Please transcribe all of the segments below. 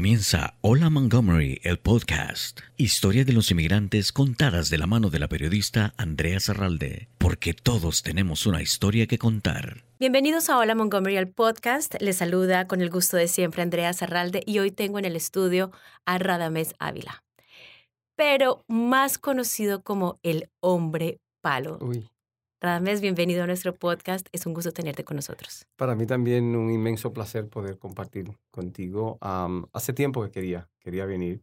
Comienza Hola Montgomery, el podcast. Historia de los inmigrantes contadas de la mano de la periodista Andrea Zarralde, porque todos tenemos una historia que contar. Bienvenidos a Hola Montgomery, el podcast. Les saluda con el gusto de siempre Andrea Zarralde y hoy tengo en el estudio a Radamés Ávila, pero más conocido como el hombre palo. Uy. Radamés, bienvenido a nuestro podcast. Es un gusto tenerte con nosotros. Para mí también un inmenso placer poder compartir contigo. Am, hace tiempo que quería, quería venir,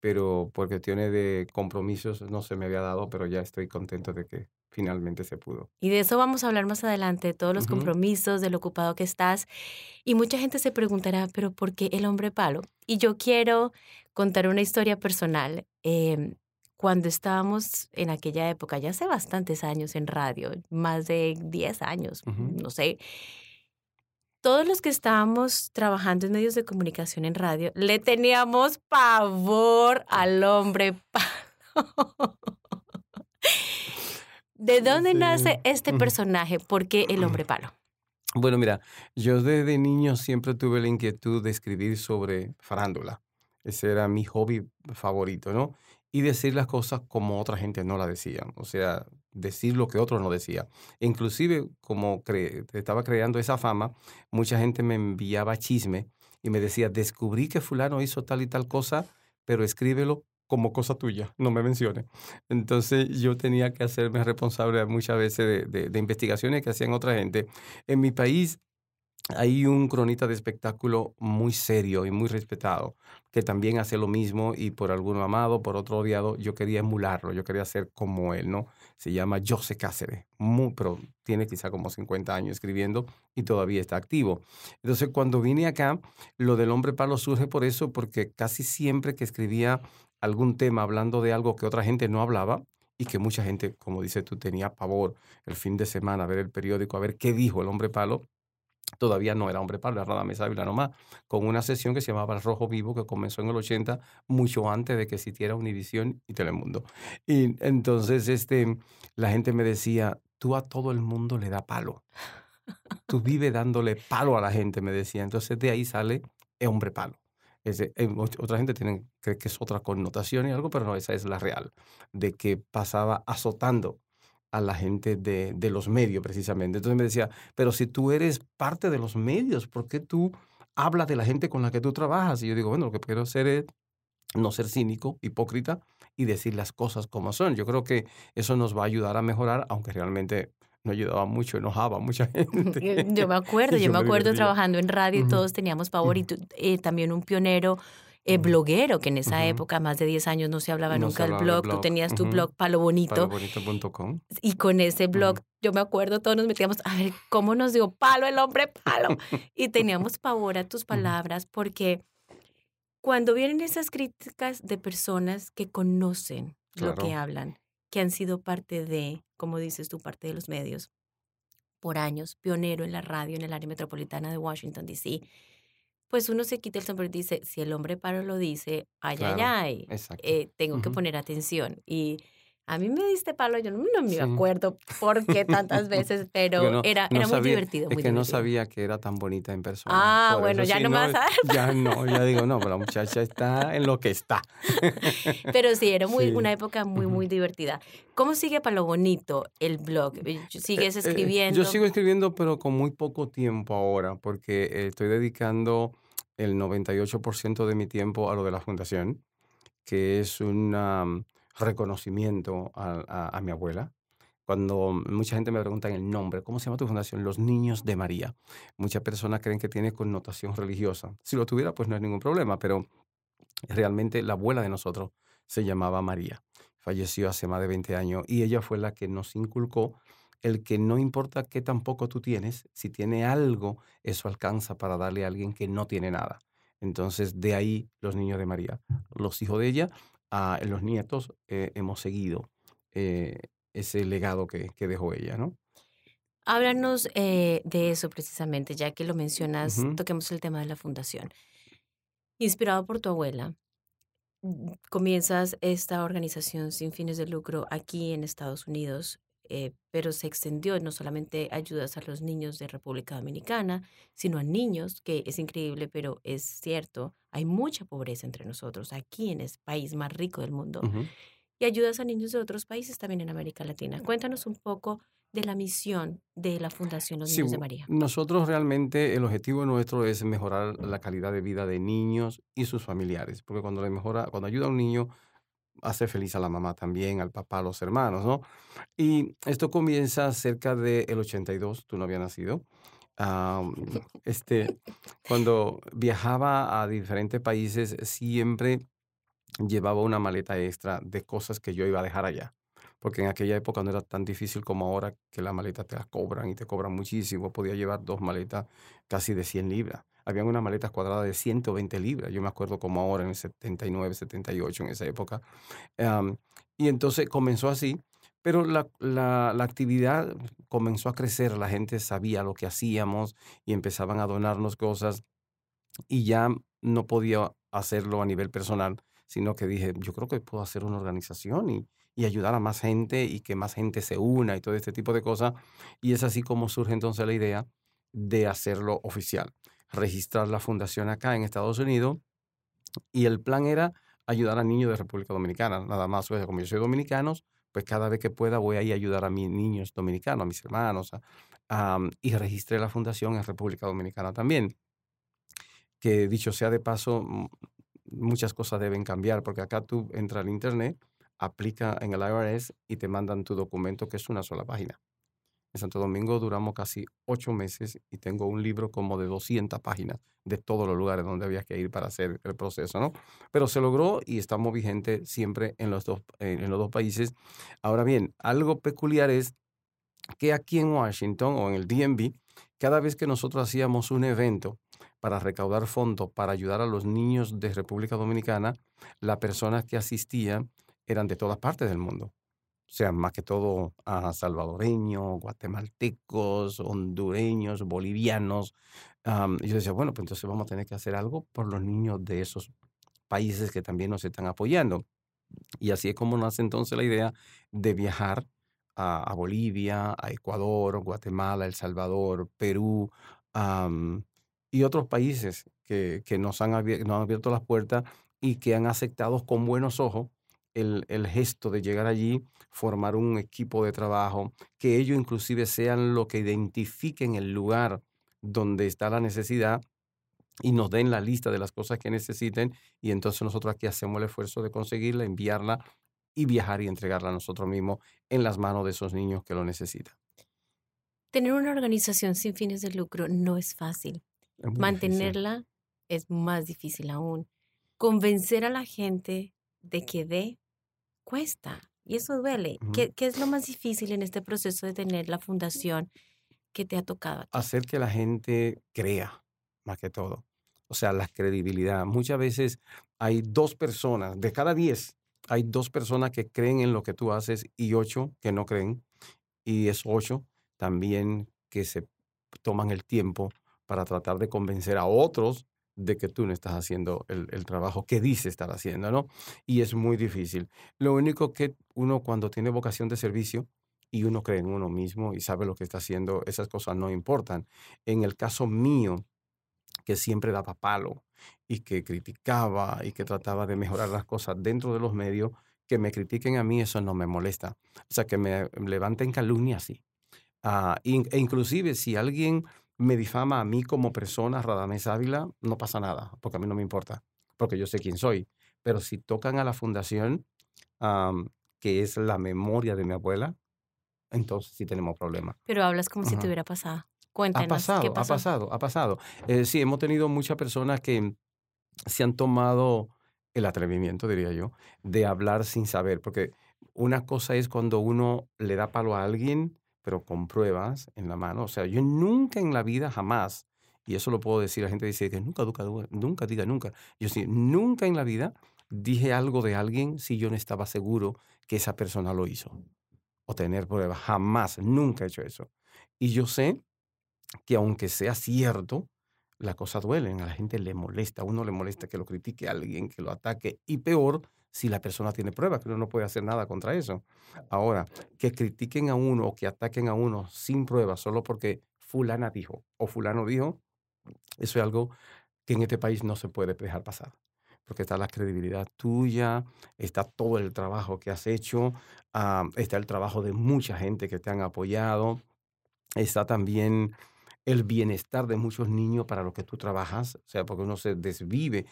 pero por cuestiones de compromisos no se me había dado, pero ya estoy contento de que finalmente se pudo. Y de eso vamos a hablar más adelante, de todos los Ujú. compromisos, de lo ocupado que estás. Y mucha gente se preguntará, pero ¿por qué el hombre palo? Y yo quiero contar una historia personal. Eh, cuando estábamos en aquella época, ya hace bastantes años en radio, más de 10 años, no sé, todos los que estábamos trabajando en medios de comunicación en radio, le teníamos pavor al hombre palo. ¿De dónde Sí. nace este personaje? ¿Por qué el hombre palo? Bueno, mira, yo desde niño siempre tuve la inquietud de escribir sobre farándula. Ese era mi hobby favorito, ¿no? Y decir las cosas como otra gente no la decía. O sea, decir lo que otros no decía. Inclusive, como estaba creando esa fama, mucha gente me enviaba chisme y me decía, descubrí que fulano hizo tal y tal cosa, pero escríbelo como cosa tuya, no me mencione. Entonces yo tenía que hacerme responsable muchas veces de- de investigaciones que hacían otra gente. En mi país hay un cronista de espectáculo muy serio y muy respetado, que también hace lo mismo y por alguno amado, por otro odiado, yo quería emularlo, yo quería ser como él, ¿no? Se llama José Cáceres, muy, pero tiene quizá como 50 años escribiendo y todavía está activo. Entonces cuando vine acá, lo del hombre palo surge por eso, porque casi siempre que escribía algún tema hablando de algo que otra gente no hablaba, y que mucha gente, como dices tú, tenía pavor el fin de semana a ver el periódico, a ver qué dijo el hombre palo, todavía no era hombre palo, era Radamés Ávila nomás, con una sesión que se llamaba El Rojo Vivo, que comenzó en el 80, mucho antes de que existiera Univisión y Telemundo. Y entonces este, la gente me decía, tú a todo el mundo le da palo. Tú vives dándole palo a la gente, me decía. Entonces de ahí sale el hombre palo. Ese, eh, ot- otra gente tiene, cree que es otra connotación y algo, pero no, esa es la real, de que pasaba azotando a la gente de, de los medios precisamente. Entonces me decía, pero si tú eres parte de los medios, ¿por qué tú hablas de la gente con la que tú trabajas? Y yo digo, bueno, lo que quiero hacer es no ser cínico, hipócrita y decir las cosas como son. Yo creo que eso nos va a ayudar a mejorar, aunque realmente no ayudaba mucho, enojaba a mucha gente. Yo me acuerdo, yo me acuerdo trabajando en radio y todos teníamos pavor y tú- eh, también un pionero eh, bloguero, que en esa época, más de 10 años, no se hablaba No nunca del blog. Tú tenías tu Ujú. blog Palo Bonito Palobonito.com. y con ese blog, yo me acuerdo, todos nos metíamos a ver cómo nos dio palo el hombre palo. y teníamos pavor a tus palabras porque cuando vienen esas críticas de personas que conocen lo que hablan, que han sido parte de, como dices tú, parte de los medios por años, pionero en la radio en el área metropolitana de Washington, D.C., pues uno se quita el sombrero y dice, si el hombre palo lo dice, ay, Claro, ay, ay, exacto. eh, tengo que Ujú. poner atención. Y a mí me diste palo, yo no, no me Sí. acuerdo por qué tantas veces, pero no- era, no era muy sabía- divertido. Es muy que no sabía que era tan bonita en persona. Ah, Por bueno, ya sí, no me vas a dar Ya no, ya digo, no, pero la muchacha está en lo que está. Pero sí, era muy, Sí. una época muy, muy divertida. ¿Cómo sigue Palo Bonito el blog? ¿Sigues Eh, eh, escribiendo? yo sigo escribiendo, pero con muy poco tiempo ahora, porque eh, estoy dedicando el 98% de mi tiempo a lo de la fundación, que es un reconocimiento a, a- mi abuela. Cuando mucha gente me pregunta el nombre, ¿cómo se llama tu fundación? Los Niños de María. Muchas personas creen que tiene connotación religiosa. Si lo tuviera, pues no hay ningún problema, pero realmente la abuela de nosotros se llamaba María. Falleció hace más de 20 años y ella fue la que nos inculcó el que no importa qué tampoco tú tienes, si tiene algo, eso alcanza para darle a alguien que no tiene nada. Entonces, de ahí los niños de María. Los hijos de ella, a los nietos, eh, hemos seguido eh, ese legado que, que dejó ella, ¿no? Háblanos eh, de eso precisamente, ya que lo mencionas, toquemos el tema de la fundación. Inspirado por tu abuela, mm, comienzas esta organización sin fines de lucro aquí en Estados Unidos eh, pero se extendió no solamente ayudas a los niños de República Dominicana, sino a niños, que es increíble, pero es cierto, hay mucha pobreza entre nosotros aquí en este país más rico del mundo. Y ayudas a niños de otros países también en América Latina. Cuéntanos un poco de la misión de la Fundación Los Niños de María. Nosotros realmente el objetivo nuestro es mejorar la calidad de vida de niños y sus familiares, porque cuando le mejora, cuando ayuda a un niño hace feliz a la mamá también, al papá, a los hermanos, ¿no? Y esto comienza cerca del 82, tú no habías nacido. este, cuando viajaba a diferentes países, siempre llevaba una maleta extra de cosas que yo iba a dejar allá. Porque en aquella época no era tan difícil como ahora que la maleta te las cobran y te cobran muchísimo. Podía llevar dos maletas casi de 100 libras habían unas maletas cuadradas de 120 libras. Yo me acuerdo como ahora en el 79, 78, en esa época. y entonces comenzó así, pero la, la, la, actividad comenzó a crecer, la gente sabía lo que hacíamos y empezaban a donarnos cosas y ya no podía hacerlo a nivel personal, sino que dije, yo creo que puedo hacer una organización y, y ayudar a más gente y que más gente se una y todo este tipo de cosas. Y es así como surge entonces la idea de hacerlo oficial registrar la fundación acá en Estados Unidos y el plan era ayudar a niños de República Dominicana, nada más, como yo soy dominicano, pues cada vez que pueda voy a a ayudar a mis niños dominicanos, a mis hermanos, y registré la fundación en República Dominicana también. Que dicho sea de paso, muchas cosas deben cambiar, porque acá tú entras al Internet, aplica en el IRS y te mandan tu documento, que es una sola página. En Santo Domingo duramos casi ocho meses y tengo un libro como de 200 páginas de todos los lugares donde había que ir para hacer el proceso, ¿no? Pero se logró y estamos vigentes siempre en los dos, en los dos países. Ahora bien, algo peculiar es que aquí en Washington o en el DMV, cada vez que nosotros hacíamos un evento para recaudar fondos para ayudar a los niños de República Dominicana, las personas que asistían eran de todas partes del mundo sea, más que todo a salvadoreños, guatemaltecos, hondureños, bolivianos. y yo decía, bueno, pues entonces vamos a tener que hacer algo por los niños de esos países que también nos están apoyando. Y así es como nace entonces la idea de viajar a, Bolivia, a Ecuador, Guatemala, El Salvador, Perú y otros países que, que nos, han nos han abierto las puertas y que han aceptado con buenos ojos el, el, gesto de llegar allí, formar un equipo de trabajo, que ellos inclusive sean lo que identifiquen el lugar donde está la necesidad y nos den la lista de las cosas que necesiten y entonces nosotros aquí hacemos el esfuerzo de conseguirla, enviarla y viajar y entregarla a nosotros mismos en las manos de esos niños que lo necesitan. Tener una organización sin fines de lucro no es fácil. Mantenerla es más difícil aún. Convencer a la gente de que dé cuesta y eso duele. ¿Qué, es lo más difícil en este proceso de tener la fundación que te ha tocado? Hacer que la gente crea, más que todo. O sea, la credibilidad. Muchas veces hay dos personas, de cada diez, hay dos personas que creen en lo que tú haces y ocho que no creen. Y es ocho también que se toman el tiempo para tratar de convencer a otros de que tú no estás haciendo el, trabajo que dice estar haciendo, ¿no? Y es muy difícil. Lo único que uno cuando tiene vocación de servicio y uno cree en uno mismo y sabe lo que está haciendo, esas cosas no importan. En el caso mío, que siempre daba palo y que criticaba y que trataba de mejorar las cosas dentro de los medios, que me critiquen a mí, eso no me molesta. O sea, que me levanten calumnia, sí. Ah, e inclusive si alguien me difama a mí como persona, Radamés Ávila, no pasa nada, porque a mí no me importa, porque yo sé quién soy. Pero si tocan a la fundación, que es la memoria de mi abuela, entonces sí tenemos problemas. Pero hablas como si te hubiera pasado. Cuéntanos. Ha pasado, ha pasado, ha pasado. Eh, sí, hemos tenido muchas personas que se han tomado el atrevimiento, diría yo, de hablar sin saber, porque una cosa es cuando uno le da palo a alguien pero con pruebas en la mano. O sea, yo nunca en la vida, jamás, y eso lo puedo decir, la gente dice que nunca, nunca, nunca diga nunca. Yo sí, nunca en la vida dije algo de alguien si yo no estaba seguro que esa persona lo hizo. O tener pruebas. Jamás, nunca he hecho eso. Y yo sé que aunque sea cierto, la cosa duele, a la gente le molesta, a uno le molesta que lo critique a alguien, que lo ataque, y peor si la persona tiene pruebas, que uno no puede hacer nada contra eso. Ahora, que critiquen a uno o que ataquen a uno sin pruebas solo porque fulana dijo o fulano dijo, eso es algo que en este país no se puede dejar pasar. Porque está la credibilidad tuya, está todo el trabajo que has hecho, ah, está el trabajo de mucha gente que te han apoyado, está también el bienestar de muchos niños para lo que tú trabajas, o sea, porque uno se desvive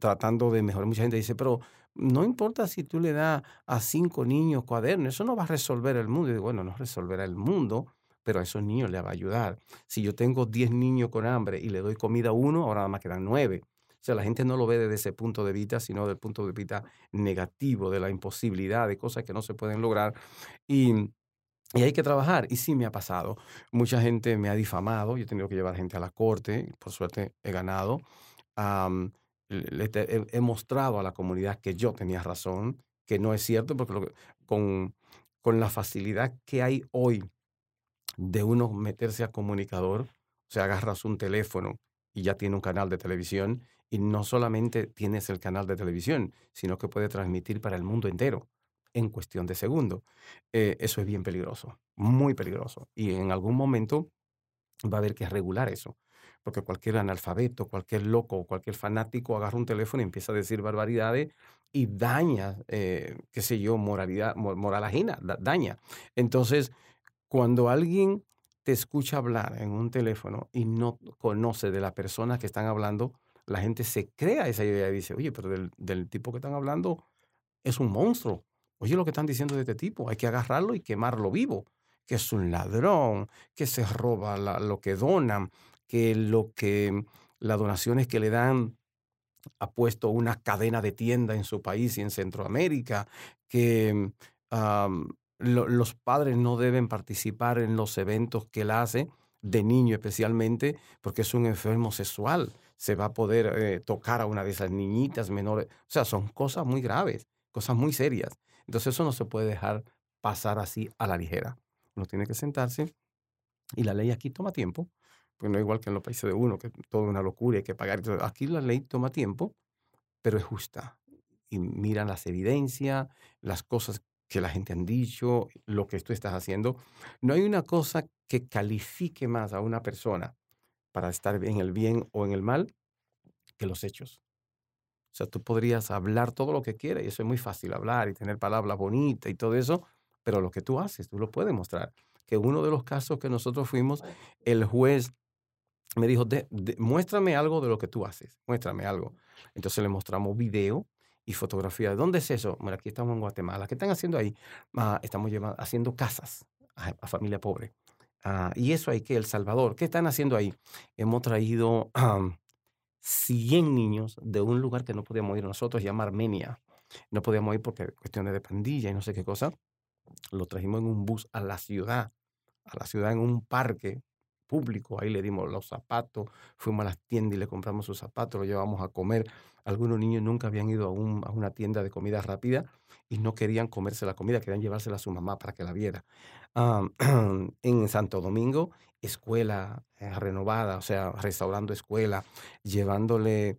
tratando de mejorar. Mucha gente dice, pero no importa si tú le das a cinco niños cuadernos, eso no va a resolver el mundo. Y bueno, no resolverá el mundo, pero a esos niños les va a ayudar. Si yo tengo diez niños con hambre y le doy comida a uno, ahora nada más quedan nueve. O sea, la gente no lo ve desde ese punto de vista, sino del punto de vista negativo, de la imposibilidad, de cosas que no se pueden lograr. Y y hay que trabajar. Y sí me ha pasado. Mucha gente me ha difamado. Yo he tenido que llevar gente a la corte. Por suerte he ganado. He, mostrado a la comunidad que yo tenía razón, que no es cierto, porque con, con la facilidad que hay hoy de uno meterse a comunicador, o sea, agarras un teléfono y ya tiene un canal de televisión, y no solamente tienes el canal de televisión, sino que puede transmitir para el mundo entero en cuestión de segundos. Eh, eso es bien peligroso, muy peligroso. Y en algún momento va a haber que regular eso. Porque cualquier analfabeto, cualquier loco, cualquier fanático agarra un teléfono y empieza a decir barbaridades y daña, eh, qué sé yo, moralidad, moral ajena, daña. Entonces, cuando alguien te escucha hablar en un teléfono y no conoce de la persona que están hablando, la gente se crea esa idea y dice, oye, pero del tipo que están hablando es un monstruo. Oye, lo que están diciendo de este tipo, hay que agarrarlo y quemarlo vivo, que es un ladrón, que se roba lo que donan, que lo que las donaciones que le dan ha puesto una cadena de tienda en su país y en Centroamérica, que los padres no deben participar en los eventos que él hace, de niño especialmente, porque es un enfermo sexual. Se va a poder eh, tocar a una de esas niñitas menores. O sea, son cosas muy graves, cosas muy serias. Entonces eso no se puede dejar pasar así a la ligera. Uno tiene que sentarse y la ley aquí toma tiempo, porque no es igual que en los países de uno, que todo es una locura y hay que pagar. Aquí la ley toma tiempo, pero es justa. Y miran las evidencias, las cosas que la gente han dicho, lo que tú estás haciendo. No hay una cosa que califique más a una persona para estar en el bien o en el mal que los hechos. O sea, tú podrías hablar todo lo que quieras y eso es muy fácil hablar y tener palabras bonitas y todo eso, pero lo que tú haces, tú lo puedes mostrar. Que uno de los casos que nosotros fuimos, el juez me dijo, muéstrame algo de lo que tú haces, muéstrame algo. Entonces le mostramos video y fotografía. ¿Dónde es eso? Bueno, aquí estamos en Guatemala. ¿Qué están haciendo ahí? Ah, estamos llevando, haciendo casas a, familia pobre. Ah, y eso hay que El Salvador. ¿Qué están haciendo ahí? Hemos traído 100 niños de un lugar que no podíamos ir nosotros, llamar Armenia. No podíamos ir porque cuestiones de pandilla y no sé qué cosa. Lo trajimos en un bus a la ciudad, a la ciudad en un parque público. Ahí le dimos los zapatos, fuimos a las tiendas y le compramos sus zapatos, lo llevamos a comer. Algunos niños nunca habían ido a, una tienda de comida rápida y no querían comerse la comida, querían llevársela a su mamá para que la viera. en Santo Domingo, escuela eh, renovada, o sea, restaurando escuela, llevándole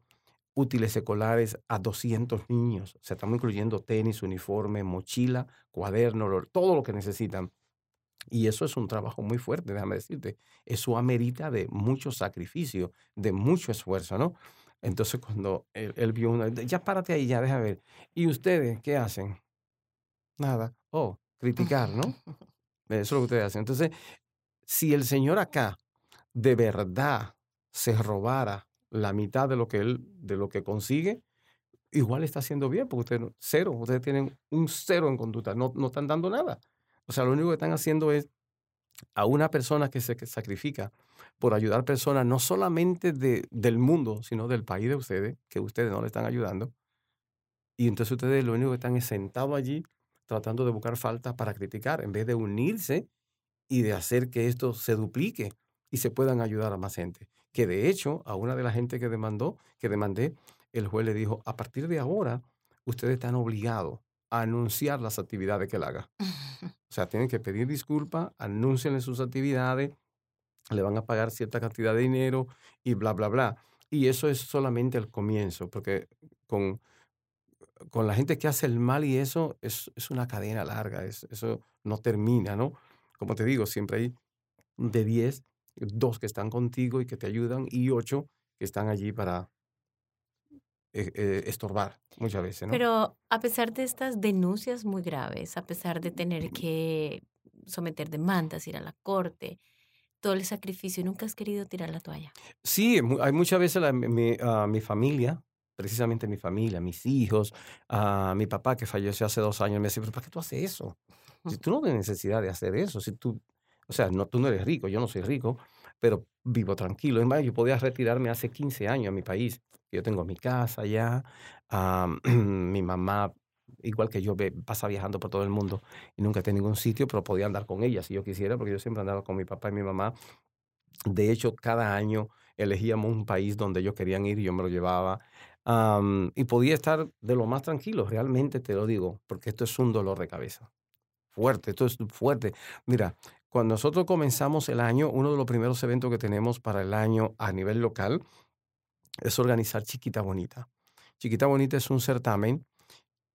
útiles escolares a 200 niños. O sea, estamos incluyendo tenis, uniforme, mochila, cuaderno, todo lo que necesitan. Y eso es un trabajo muy fuerte, déjame decirte. Eso amerita de mucho sacrificio, de mucho esfuerzo, ¿no? Entonces, cuando él, vio una, ya párate ahí, ya deja ver. ¿Y ustedes qué hacen? Nada. Oh, criticar, ¿no? Eso es lo que ustedes hacen. Entonces, si el Señor acá de verdad se robara la mitad de lo que él, de lo que consigue, igual está haciendo bien, porque ustedes cero, ustedes tienen un cero en conducta, no, no están dando nada. O sea, lo único que están haciendo es a una persona que se sacrifica por ayudar personas no solamente de, del mundo, sino del país de ustedes, que ustedes no le están ayudando. Y entonces ustedes lo único que están es sentados allí tratando de buscar faltas para criticar, en vez de unirse y de hacer que esto se duplique y se puedan ayudar a más gente. Que de hecho, a una de la gente que demandó, que demandé, el juez le dijo, a partir de ahora, ustedes están obligados a anunciar las actividades que él haga. O sea, tienen que pedir disculpas, anuncien sus actividades, le van a pagar cierta cantidad de dinero y bla, bla, bla. Y eso es solamente el comienzo, porque con con la gente que hace el mal y eso es, es una cadena larga, es, eso no termina, ¿no? Como te digo, siempre hay de 10, dos que están contigo y que te ayudan y ocho que están allí para eh, eh, estorbar muchas veces, ¿no? Pero a pesar de estas denuncias muy graves, a pesar de tener que someter demandas, ir a la corte, todo el sacrificio, ¿nunca has querido tirar la toalla? Sí, hay muchas veces la, mi, ah, mi, familia, precisamente mi familia, mis hijos, uh, mi papá que falleció hace dos años, me decía, pero ¿para qué tú haces eso? Si tú no tienes necesidad de hacer eso, si tú, o sea, no, tú no eres rico, yo no soy rico, pero vivo tranquilo. Es más, yo podía retirarme hace 15 años a mi país. Yo tengo mi casa ya, mi mamá, igual que yo, pasa viajando por todo el mundo y nunca está en ningún sitio, pero podía andar con ella si yo quisiera, porque yo siempre andaba con mi papá y mi mamá. De hecho, cada año elegíamos un país donde ellos querían ir y yo me lo llevaba. y podía estar de lo más tranquilo, realmente te lo digo, porque esto es un dolor de cabeza. Fuerte, esto es fuerte. Mira, cuando nosotros comenzamos el año, uno de los primeros eventos que tenemos para el año a nivel local es organizar Chiquita Bonita. Chiquita Bonita es un certamen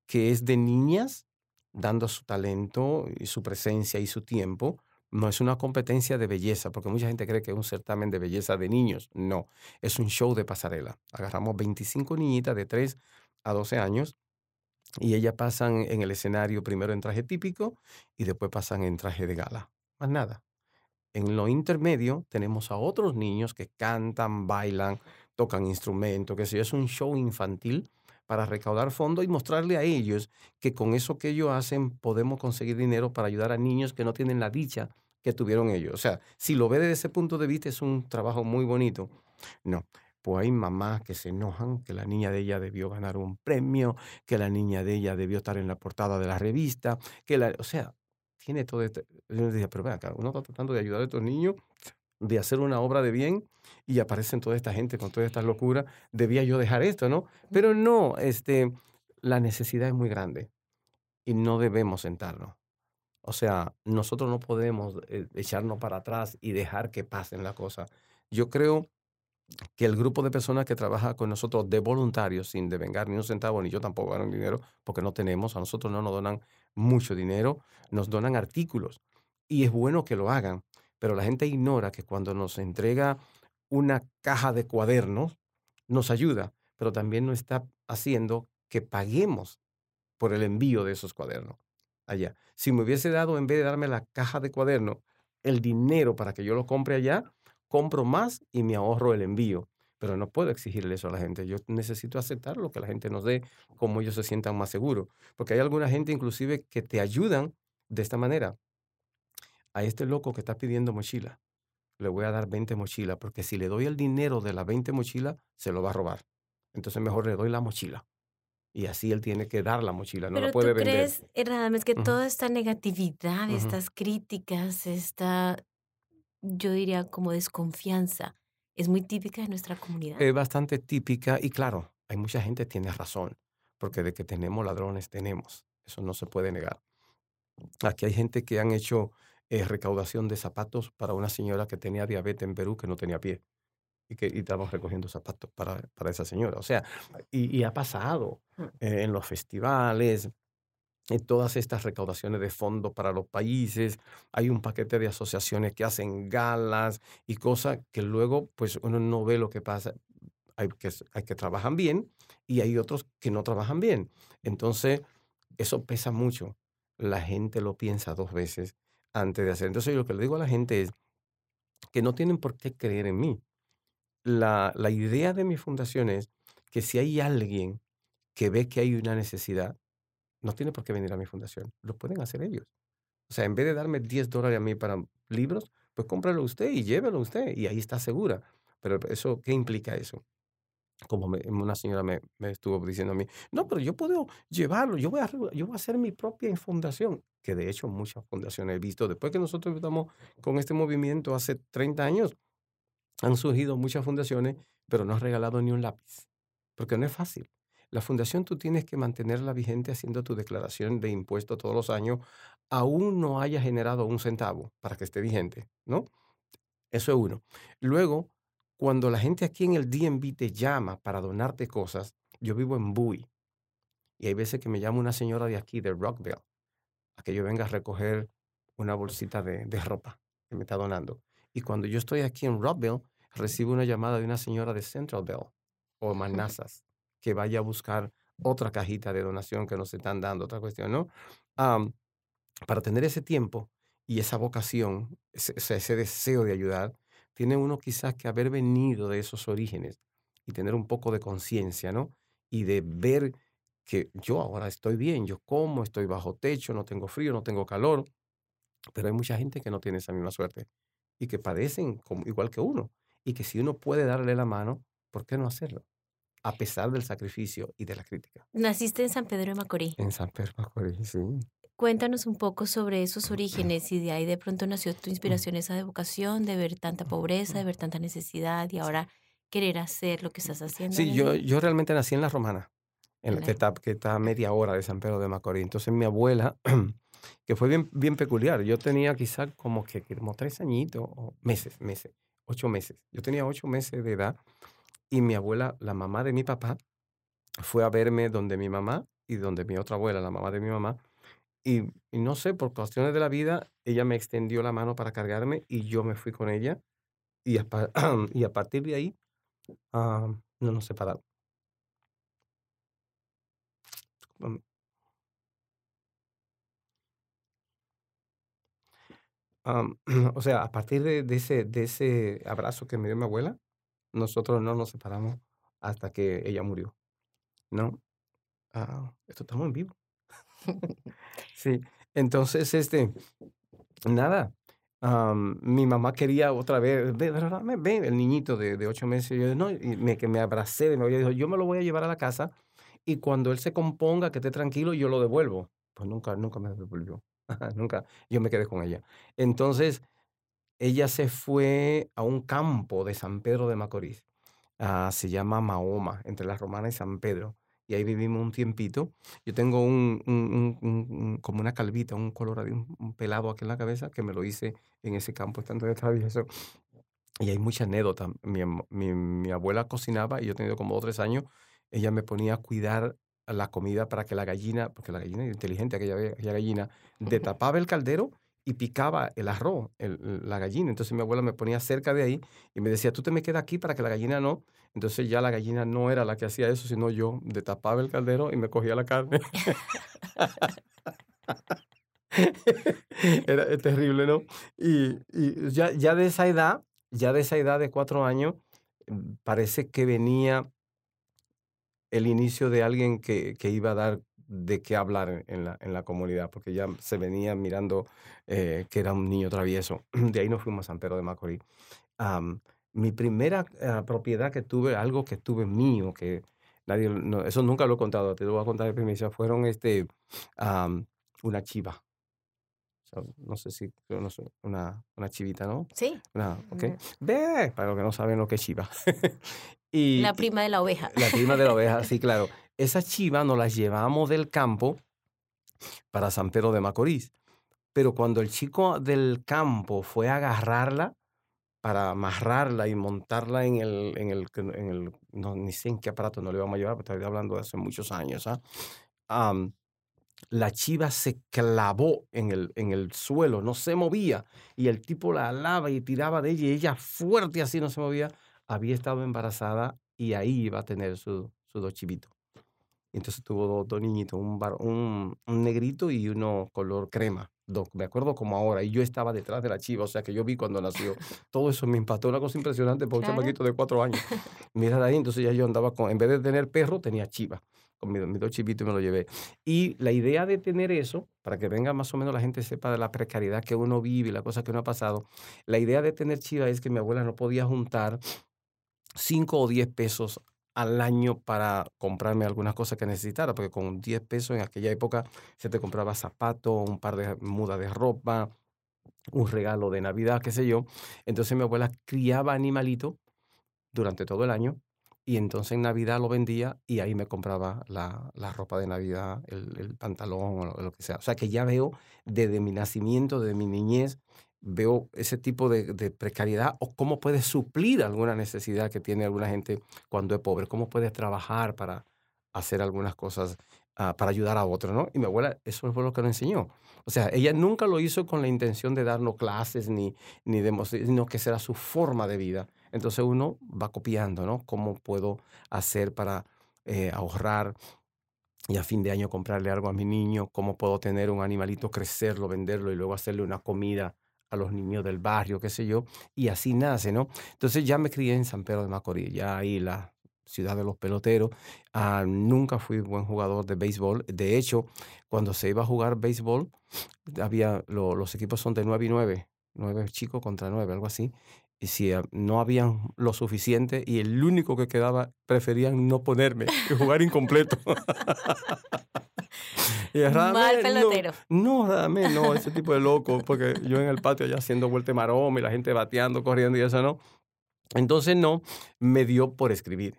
que es de niñas dando su talento y su presencia y su tiempo. No es una competencia de belleza, porque mucha gente cree que es un certamen de belleza de niños. No, es un show de pasarela. Agarramos 25 niñitas de 3 a 12 años y ellas pasan en el escenario primero en traje típico y después pasan en traje de gala más nada. En lo intermedio tenemos a otros niños que cantan, bailan, tocan instrumentos, que si es un show infantil para recaudar fondos y mostrarle a ellos que con eso que ellos hacen podemos conseguir dinero para ayudar a niños que no tienen la dicha que tuvieron ellos. O sea, si lo ve desde ese punto de vista es un trabajo muy bonito. No, pues hay mamás que se enojan que la niña de ella debió ganar un premio, que la niña de ella debió estar en la portada de la revista, que la, o sea, tiene todo esto. Yo decía, pero ven acá, uno está tratando de ayudar a estos niños, de hacer una obra de bien, y aparecen toda esta gente con todas estas locuras. Debía yo dejar esto, ¿no? Pero no, este, la necesidad es muy grande y no debemos sentarnos. O sea, nosotros no podemos eh, echarnos para atrás y dejar que pasen las cosas. Yo creo que el grupo de personas que trabaja con nosotros de voluntarios, sin devengar ni un centavo, ni yo tampoco gano dinero, porque no tenemos, a nosotros no nos donan mucho dinero, nos donan artículos. Y es bueno que lo hagan, pero la gente ignora que cuando nos entrega una caja de cuadernos, nos ayuda, pero también nos está haciendo que paguemos por el envío de esos cuadernos allá. Si me hubiese dado, en vez de darme la caja de cuadernos, el dinero para que yo lo compre allá, compro más y me ahorro el envío. Pero no puedo exigirle eso a la gente. Yo necesito aceptar lo que la gente nos dé, como ellos se sientan más seguros. Porque hay alguna gente inclusive que te ayudan de esta manera. A este loco que está pidiendo mochila, le voy a dar 20 mochilas, porque si le doy el dinero de las 20 mochilas, se lo va a robar. Entonces mejor le doy la mochila. Y así él tiene que dar la mochila, no la puede vender. crees, Radamés, que toda esta negatividad, estas críticas, esta yo diría como desconfianza, es muy típica de nuestra comunidad. Es bastante típica y claro, hay mucha gente que tiene razón, porque de que tenemos ladrones tenemos, eso no se puede negar. Aquí hay gente que han hecho eh, recaudación de zapatos para una señora que tenía diabetes en Perú que no tenía pie y que y estamos recogiendo zapatos para, para esa señora. O sea, y, ha pasado mm. eh, en los festivales, en todas estas recaudaciones de fondos para los países, hay un paquete de asociaciones que hacen galas y cosas que luego pues uno no ve lo que pasa. Hay que, hay que trabajan bien y hay otros que no trabajan bien. Entonces, eso pesa mucho. La gente lo piensa dos veces antes de hacer. Entonces, lo que le digo a la gente es que no tienen por qué creer en mí. La, la idea de mi fundación es que si hay alguien que ve que hay una necesidad, no tiene por qué venir a mi fundación. Lo pueden hacer ellos. O sea, en vez de darme 10 dólares a mí para libros, pues cómpralo usted y llévelo usted y ahí está segura. Pero eso, ¿qué implica eso? Como una señora me, estuvo diciendo a mí, no, pero yo puedo llevarlo, yo voy, a, yo voy a hacer mi propia fundación, que de hecho muchas fundaciones he visto, después que nosotros estamos con este movimiento hace 30 años, han surgido muchas fundaciones, pero no has regalado ni un lápiz, porque no es fácil. La fundación tú tienes que mantenerla vigente haciendo tu declaración de impuesto todos los años, aún no haya generado un centavo para que esté vigente, ¿no? Eso es uno. Luego, cuando la gente aquí en el DMV te llama para donarte cosas, yo vivo en Bui. Y hay veces que me llama una señora de aquí, de Rockville, a que yo venga a recoger una bolsita de, de ropa que me está donando. Y cuando yo estoy aquí en Rockville, recibo una llamada de una señora de Centralville o Manassas que vaya a buscar otra cajita de donación que nos están dando, otra cuestión, ¿no? para tener ese tiempo y esa vocación, ese, ese deseo de ayudar, tiene uno quizás que haber venido de esos orígenes y tener un poco de conciencia, ¿no? Y de ver que yo ahora estoy bien, yo como, estoy bajo techo, no tengo frío, no tengo calor, pero hay mucha gente que no tiene esa misma suerte y que padecen como, igual que uno. Y que si uno puede darle la mano, ¿por qué no hacerlo? A pesar del sacrificio y de la crítica. Naciste en San Pedro de Macorís. En San Pedro de Macorís, sí. Cuéntanos un poco sobre esos orígenes y de ahí de pronto nació tu inspiración, esa de vocación, de ver tanta pobreza, de ver tanta necesidad y ahora querer hacer lo que estás haciendo. Sí, yo, yo realmente nací en La Romana, en la que está, que está a media hora de San Pedro de Macorís. Entonces mi abuela que fue bien, bien peculiar. Yo tenía quizás como que como tres añitos, o meses, meses, ocho meses. Yo tenía ocho meses de edad y mi abuela, la mamá de mi papá, fue a verme donde mi mamá y donde mi otra abuela, la mamá de mi mamá. Y, no sé, por cuestiones de la vida, ella me extendió la mano para cargarme y yo me fui con ella. Y a, partir de ahí, ah, no nos separamos. o sea, a partir de, ese, de ese abrazo que me dio mi abuela, nosotros no nos separamos hasta que ella murió. ¿No? Ah, esto estamos en vivo. Sí. Entonces, este, nada. mi mamá quería otra vez, ve, ve, el niñito de, de, ocho meses, yo, no, y me, que me abracé y dijo, yo me lo voy a llevar a la casa y cuando él se componga, que esté tranquilo, yo lo devuelvo. Pues nunca, nunca me devolvió. Nunca, yo me quedé con ella. Entonces, ella se fue a un campo de San Pedro de Macorís. Ah, se llama Mahoma, entre la Romana y San Pedro. Y ahí vivimos un tiempito. Yo tengo un, como una calvita, un color, un, un, pelado aquí en la cabeza, que me lo hice en ese campo estando de travieso. Y hay mucha anécdota. Mi, mi, mi, abuela cocinaba y yo tenía como dos o tres años. Ella me ponía a cuidar la comida para que la gallina, porque la gallina es inteligente, aquella, aquella gallina, tapaba el caldero y picaba el arroz, la gallina. Entonces mi abuela me ponía cerca de ahí y me decía, tú te me quedas aquí para que la gallina no. Entonces ya la gallina no era la que hacía eso, sino yo tapaba el caldero y me cogía la carne. era terrible, ¿no? Y, ya, de esa edad, ya de esa edad de cuatro años, mm, parece que venía el inicio de alguien que, iba a dar de qué hablar en la, en la comunidad, porque ya se venía mirando eh, que era un niño travieso. De ahí nos fuimos a San Pedro de Macorís. Mi primera ah, propiedad que tuve, algo que tuve mío, que nadie, eso nunca lo he contado, te lo voy a contar de primicia, fueron este, una chiva. no sé si, no sé, una, una chivita, ¿no? Sí. Una, okay. Ve, para los que no saben lo que es chiva. Y, la prima de la oveja. La prima de la oveja, sí, claro. Esa chiva nos la llevamos del campo para San Pedro de Macorís. Pero cuando el chico del campo fue a agarrarla para amarrarla y montarla en el, en el, en el no, ni sé en qué aparato no le íbamos a llevar, porque estoy hablando de hace muchos años, ¿ah? la chiva se clavó en el, en el suelo, no se movía, y el tipo la alaba y tiraba de ella, y ella fuerte así no se movía, había estado embarazada y ahí iba a tener sus su dos chivitos. Entonces tuvo dos, niñitos, un, un, un, negrito y uno color crema. Me acuerdo como ahora. Y yo estaba detrás de la chiva, o sea que yo vi cuando nació. Todo eso me impactó, una cosa impresionante por un chamaquito de cuatro años. Mira ahí, entonces ya yo andaba con, en vez de tener perro, tenía chiva. Con mis, dos chivitos me lo llevé. Y la idea de tener eso, para que venga más o menos la gente sepa de la precariedad que uno vive y la cosa que uno ha pasado, la idea de tener chiva es que mi abuela no podía juntar 5 o 10 pesos al año para comprarme algunas cosas que necesitara, porque con 10 pesos en aquella época se te compraba zapatos, un par de mudas de ropa, un regalo de Navidad, qué sé yo. Entonces mi abuela criaba animalito durante todo el año y entonces en Navidad lo vendía y ahí me compraba la, la ropa de Navidad, el, el pantalón o lo, lo, que sea. O sea que ya veo desde mi nacimiento, desde mi niñez, veo ese tipo de, precariedad o cómo puedes suplir alguna necesidad que tiene alguna gente cuando es pobre, cómo puedes trabajar para hacer algunas cosas ah, para ayudar a otros, ¿no? Y mi abuela, eso fue lo que nos enseñó. O sea, ella nunca lo hizo con la intención de darnos clases ni, ni de, sino que será su forma de vida. Entonces uno va copiando, ¿no? ¿Cómo puedo hacer para eh, ahorrar y a fin de año comprarle algo a mi niño? ¿Cómo puedo tener un animalito, crecerlo, venderlo y luego hacerle una comida a los niños del barrio, qué sé yo? Y así nace, ¿no? Entonces ya me crié en San Pedro de Macorís, ya ahí la ciudad de los peloteros. Ah, nunca fui buen jugador de béisbol. De hecho, cuando se iba a jugar béisbol, había los equipos son de 9 y 9, 9 chicos contra 9, algo así y si ah, no habían lo suficiente y el único que quedaba preferían no ponerme y jugar incompleto. y Mal pelotero. No, no, no, ese tipo de loco, porque yo en el patio allá haciendo vuelta maroma y la gente bateando, corriendo y eso no. Entonces no, me dio por escribir.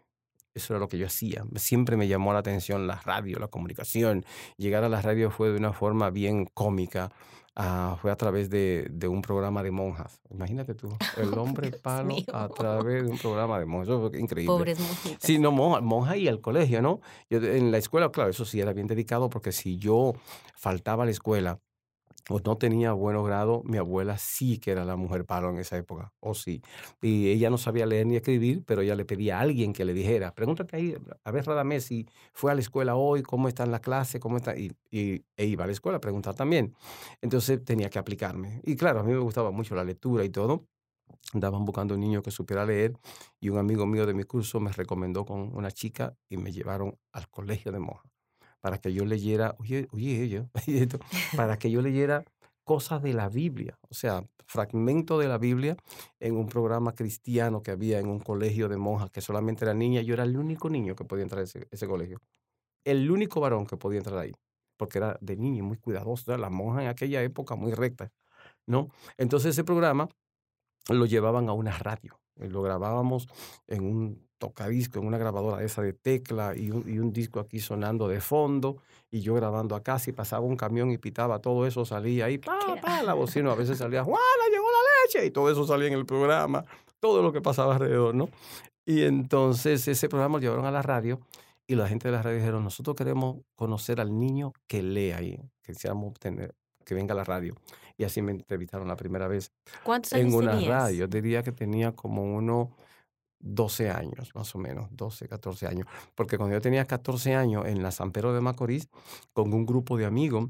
Eso era lo que yo hacía. Siempre me llamó la atención la radio, la comunicación. Llegar a la radio fue de una forma bien cómica. Ah, fue a través de, de, un programa de monjas. Imagínate tú, el hombre palo a través de un programa de monjas. Eso fue increíble. Pobres monjitas. Sí, no, monja, monja y al colegio, ¿no? Yo, en la escuela, claro, eso sí era bien dedicado porque si yo faltaba a la escuela o no tenía buenos grados, mi abuela sí que era la mujer palo en esa época, o sí. Y ella no sabía leer ni escribir, pero ella le pedía a alguien que le dijera, pregúntate ahí, a ver, Radamés, si fue a la escuela hoy, cómo está en la clase, cómo está, y, y e iba a la escuela a preguntar también. Entonces tenía que aplicarme. Y claro, a mí me gustaba mucho la lectura y todo. Andaban buscando un niño que supiera leer y un amigo mío de mi curso me recomendó con una chica y me llevaron al colegio de monjas para que yo leyera, oye, oye, para que yo leyera cosas de la Biblia, o sea, fragmentos de la Biblia en un programa cristiano que había en un colegio de monjas que solamente era niña. Yo era el único niño que podía entrar a ese, ese colegio. El único varón que podía entrar ahí, porque era de niño, muy cuidadoso. La monja en aquella época muy recta, ¿no? Entonces ese programa lo llevaban a una radio. Lo grabábamos en un tocadisco en una grabadora esa de tecla y un, y un, disco aquí sonando de fondo y yo grabando acá, si pasaba un camión y pitaba, todo eso salía ahí, pa, pa, la bocina, a veces salía, ¡Juana, llegó la leche! Y todo eso salía en el programa, todo lo que pasaba alrededor, ¿no? Y entonces ese programa lo llevaron a la radio y la gente de la radio dijeron, nosotros queremos conocer al niño que lee ahí, que quisiéramos tener, que venga a la radio. Y así me entrevistaron la primera vez. ¿Cuántos años En una tenías? radio, diría que tenía como uno 12 años, más o menos, 12, 14 años. Porque cuando yo tenía 14 años en la San Pedro de Macorís, con un grupo de amigos,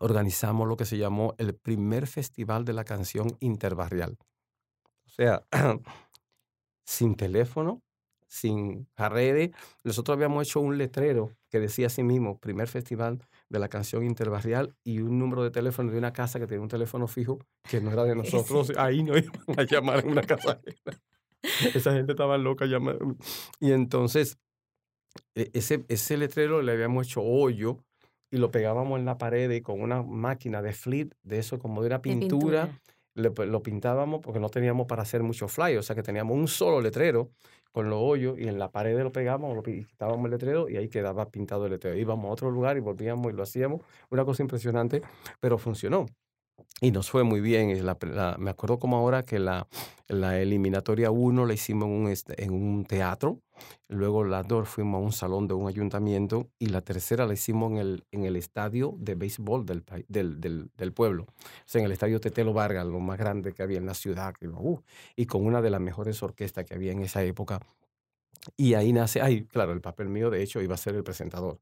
organizamos lo que se llamó el primer festival de la canción interbarrial. O sea, sin teléfono, sin redes. Nosotros habíamos hecho un letrero que decía así mismo, primer festival de la canción interbarrial y un número de teléfono de una casa que tenía un teléfono fijo que no era de nosotros. Sí. Ahí no iban a llamar en una casa. Esa gente estaba loca llamando. Y entonces, e, ese, ese letrero le habíamos hecho hoyo y lo pegábamos en la pared y con una máquina de flip, de eso como de una pintura. Le, lo pintábamos porque no teníamos para hacer mucho fly, o sea que teníamos un solo letrero con los hoyos y en la pared lo pegamos, lo quitábamos el letrero y ahí quedaba pintado el letrero. Íbamos a otro lugar y volvíamos y lo hacíamos. Una cosa impresionante, pero funcionó y nos fue muy bien. La, la, me acuerdo como ahora que la, la eliminatoria 1 la hicimos en un, en un teatro, luego la 2 fuimos a un salón de un ayuntamiento y la tercera la hicimos en el, en el estadio de béisbol del, del, del, del pueblo, o sea, en el estadio Tetelo Vargas, lo más grande que había en la ciudad, uh, y con una de las mejores orquestas que había en esa época. Y ahí nace, ay, claro, el papel mío de hecho iba a ser el presentador.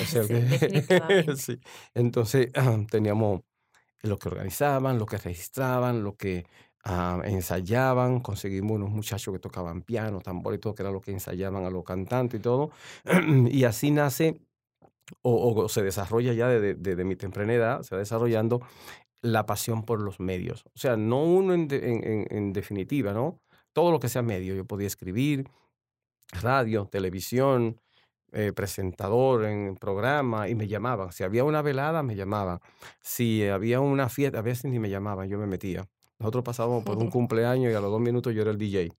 O sea, sí, sí. Entonces teníamos lo que organizaban, lo que registraban, lo que uh, ensayaban. Conseguimos unos muchachos que tocaban piano, tambor y todo, que era lo que ensayaban a los cantantes y todo. y así nace o, se desarrolla ya desde de, de mi temprana edad, se va desarrollando la pasión por los medios. O sea, no uno en definitiva, ¿no? Todo lo que sea medio. Yo podía escribir, radio, televisión, eh, presentador en programa y me llamaban. Si había una velada, me llamaban. Si había una fiesta, a veces ni me llamaban, yo me metía. Nosotros pasábamos por un cumpleaños y a los dos minutos yo era el DJ.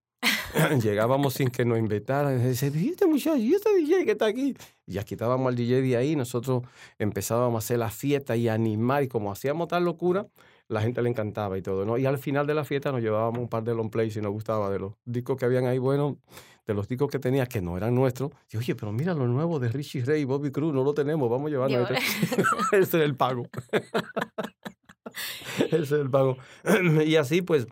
Llegábamos sin que nos invitaran. Y decía, ¿y este muchacho? ¿Y este DJ que está aquí? Y ya quitábamos al DJ de ahí. Nosotros empezábamos a hacer la fiesta y a animar. Y como hacíamos tal locura, la gente le encantaba y todo, ¿no? Y al final de la fiesta nos llevábamos un par de long plays y nos gustaba de los discos que habían ahí, bueno, de los discos que tenía que no eran nuestros. Y oye, pero mira lo nuevo de Richie Ray y Bobby Cruz, no lo tenemos, vamos a llevarlo. Ese es el pago. Ese es el pago. y así, pues,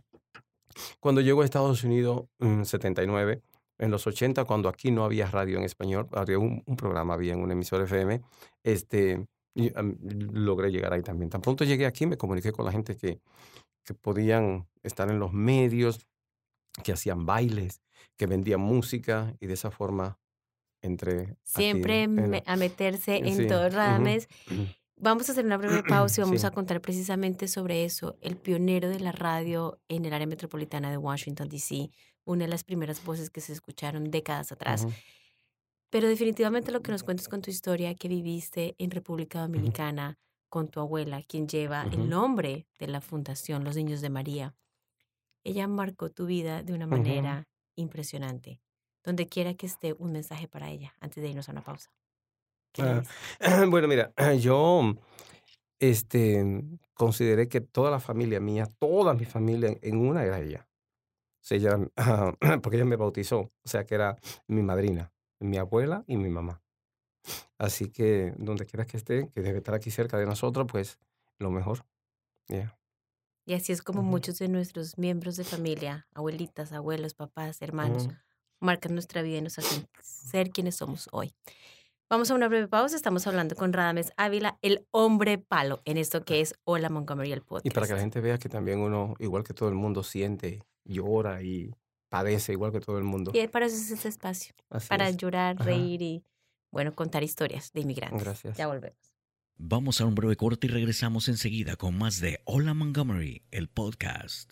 cuando llego a Estados Unidos en 79, en los 80, cuando aquí no había radio en español, había un, programa, había en un emisor FM, este, logré llegar ahí también. Tan pronto llegué aquí, me comuniqué con la gente que, que podían estar en los medios, que hacían bailes, que vendían música y de esa forma entre... Siempre a meterse en todo Radames. Vamos a hacer una breve pausa y vamos a contar precisamente sobre eso. El pionero de la radio en el área metropolitana de Washington, D.C., una de las primeras voces que se escucharon décadas atrás. Pero definitivamente lo que nos cuentas con tu historia que viviste en República Dominicana con tu abuela, quien lleva el nombre de la fundación Los Niños de María. Ella marcó tu vida de una manera impresionante. Donde quiera que esté, un mensaje para ella antes de irnos a una pausa. Ah, bueno, mira, yo este, consideré que toda la familia mía, toda mi familia en una era ella. O sea, ella porque ella me bautizó, o sea, que era mi madrina mi abuela y mi mamá. Así que donde quiera que esté, que debe estar aquí cerca de nosotros, pues lo mejor. Y así es como muchos de nuestros miembros de familia, abuelitas, abuelos, papás, hermanos, marcan nuestra vida y nos hacen ser quienes somos hoy. Vamos a una breve pausa. Estamos hablando con Radames Ávila, el hombre palo, en esto que es Hola Montgomery, el podcast. Y para que la gente vea que también uno, igual que todo el mundo, siente, llora y padece igual que todo el mundo. Y para eso es ese espacio, para llorar, reír y, bueno, contar historias de inmigrantes. Gracias. Ya volvemos. Vamos a un breve corte y regresamos enseguida con más de Hola Montgomery, el podcast.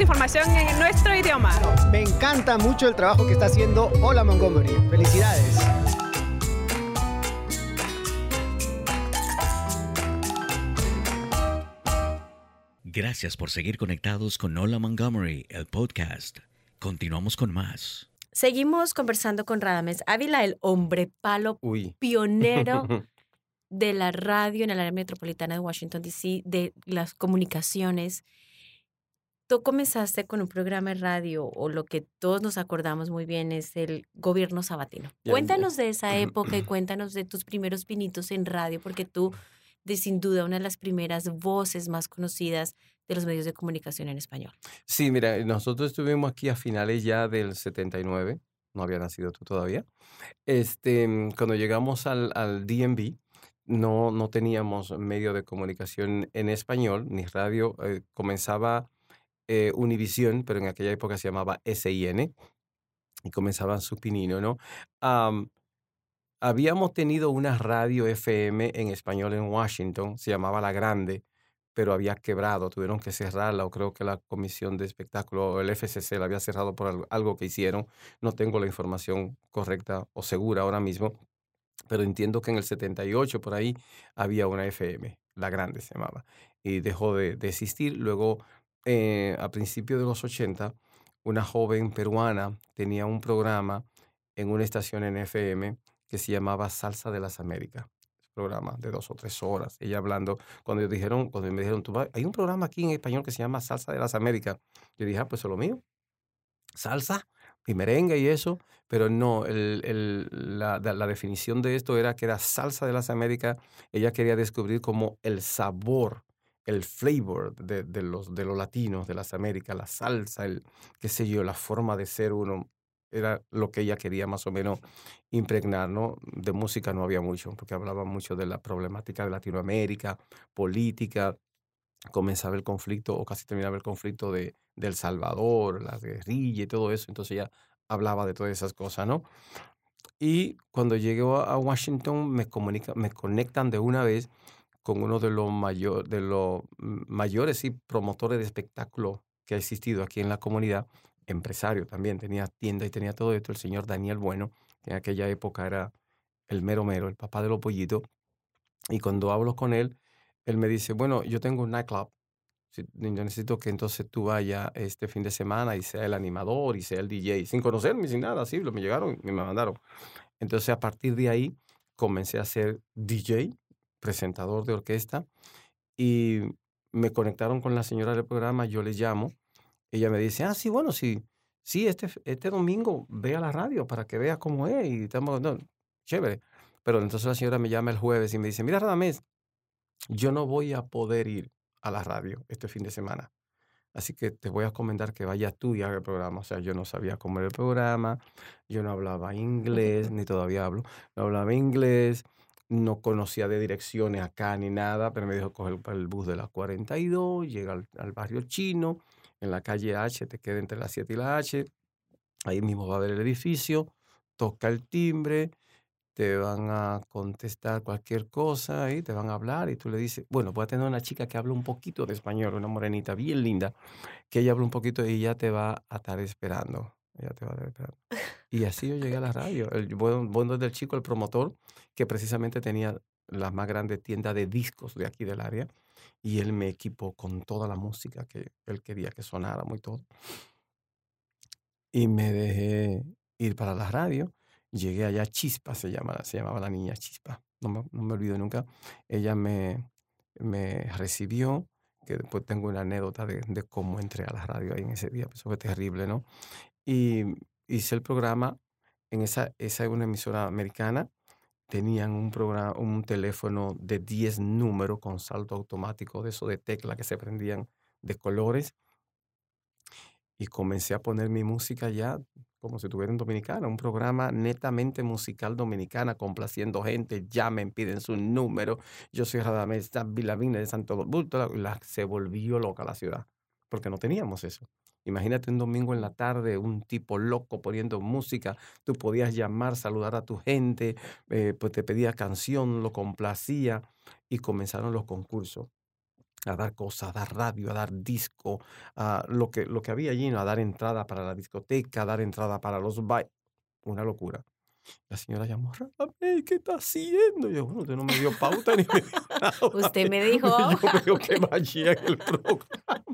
información en nuestro idioma. Me encanta mucho el trabajo que está haciendo Hola Montgomery. Felicidades. Gracias por seguir conectados con Hola Montgomery, el podcast. Continuamos con más. Seguimos conversando con Radames Ávila, el hombre palo pionero de la radio en el área metropolitana de Washington, D.C., de las comunicaciones tú comenzaste con un programa de radio o lo que todos nos acordamos muy bien es el gobierno sabatino. Cuéntanos de esa época y cuéntanos de tus primeros pinitos en radio, porque tú, de sin duda, una de las primeras voces más conocidas de los medios de comunicación en español. Sí, mira, nosotros estuvimos aquí a finales ya del 79, no había nacido tú todavía. Este, mm, cuando llegamos al, al DMV, no, no teníamos medio de comunicación en español, ni radio. Eh, comenzaba eh, Univisión, pero en aquella época se llamaba SIN, y comenzaban su pinino, ¿no? habíamos tenido una radio FM en español en Washington, se llamaba La Grande, pero había quebrado, tuvieron que cerrarla, o creo que la Comisión de Espectáculo, el FCC, la había cerrado por algo que hicieron. No tengo la información correcta o segura ahora mismo, pero entiendo que en el 78 por ahí había una FM, La Grande se llamaba, y dejó de, de existir. Luego eh, a principios de los 80, una joven peruana tenía un programa en una estación en FM que se llamaba Salsa de las Américas. Programa de dos o tres horas. Ella hablando, cuando dijeron, cuando me dijeron, hay un programa aquí en español que se llama Salsa de las Américas. Yo dije, ah, pues es lo mío. Salsa y merengue y eso, pero no, la, definición de esto era que era salsa de las Américas. Ella quería descubrir como el sabor el flavor de, los, de los latinos, de las Américas, la salsa, el, qué sé yo, la forma de ser uno, era lo que ella quería más o menos impregnar, ¿no? De música no había mucho, porque hablaba mucho de la problemática de Latinoamérica, política, comenzaba el conflicto, o casi terminaba el conflicto de, El Salvador, la guerrilla y todo eso, entonces ella hablaba de todas esas cosas, ¿no? Y cuando llego a Washington me, comunica, me conectan de una vez con uno de los, mayor, de los mayores y promotores de espectáculo que ha existido aquí en la comunidad, empresario también, tenía tienda y tenía todo esto, el señor Daniel Bueno, que en aquella época era el mero mero, el papá de los pollitos. Y cuando hablo con él, él me dice, bueno, yo tengo un nightclub, yo necesito que entonces tú vayas este fin de semana y sea el animador y sea el DJ, sin conocerme, sin nada, así, me llegaron y me mandaron. Entonces a partir de ahí comencé a ser DJ, presentador de orquesta, y me conectaron con la señora del programa, yo le llamo, ella me dice, ah, sí, bueno, sí, sí, este, este domingo ve a la radio para que vea cómo es y estamos, chévere. Pero entonces la señora me llama el jueves y me dice, mira, Radamés, yo no voy a poder ir a la radio este fin de semana. Así que te voy a comentar que vayas tú y haga el programa. O sea, yo no sabía cómo era el programa, yo no hablaba inglés, ni todavía hablo, no hablaba inglés, no conocía de direcciones acá ni nada, pero me dijo coger el bus de las 42, llega al, barrio chino, en la calle H, te queda entre la 7 y la H, ahí mismo va a ver el edificio, toca el timbre, te van a contestar cualquier cosa y te van a hablar y tú le dices, bueno, voy a tener una chica que habla un poquito de español, una morenita bien linda, que ella habla un poquito y ella te va a estar esperando. Ella te va a. Y así yo llegué a la radio. El bueno del chico, el promotor, que precisamente tenía la más grande tienda de discos de aquí del área, y él me equipó con toda la música que él quería que sonara muy todo. Y me dejé ir para la radio Llegué allá, Chispa se, llama, se llamaba la niña Chispa, no me, no me olvido nunca. Ella me, me recibió, que después tengo una anécdota de, de, cómo entré a la radio ahí en ese día, pues, eso fue terrible, ¿no? Y hice el programa, en esa, esa es una emisora americana, tenían un programa, un teléfono de 10 números con salto automático, de eso de tecla que se prendían de colores. Y comencé a poner mi música ya como si estuviera en Dominicana, un programa netamente musical dominicana, complaciendo gente, llamen, piden su número. Yo soy Radamés Vilavina de Santo Domingo, la, se volvió loca la ciudad, porque no teníamos eso. Imagínate un domingo en la tarde, un tipo loco poniendo música, tú podías llamar, saludar a tu gente, eh, pues te pedía canción, lo complacía y comenzaron los concursos a dar cosas, a dar radio, a dar disco, a lo que, lo que había allí, a dar entrada para la discoteca, a dar entrada para los bailes. Una locura. La señora llamó, ¿qué está haciendo? yo, bueno, usted no me dio pauta ni me dio nada. Usted me dijo. Yo veo que en el programa.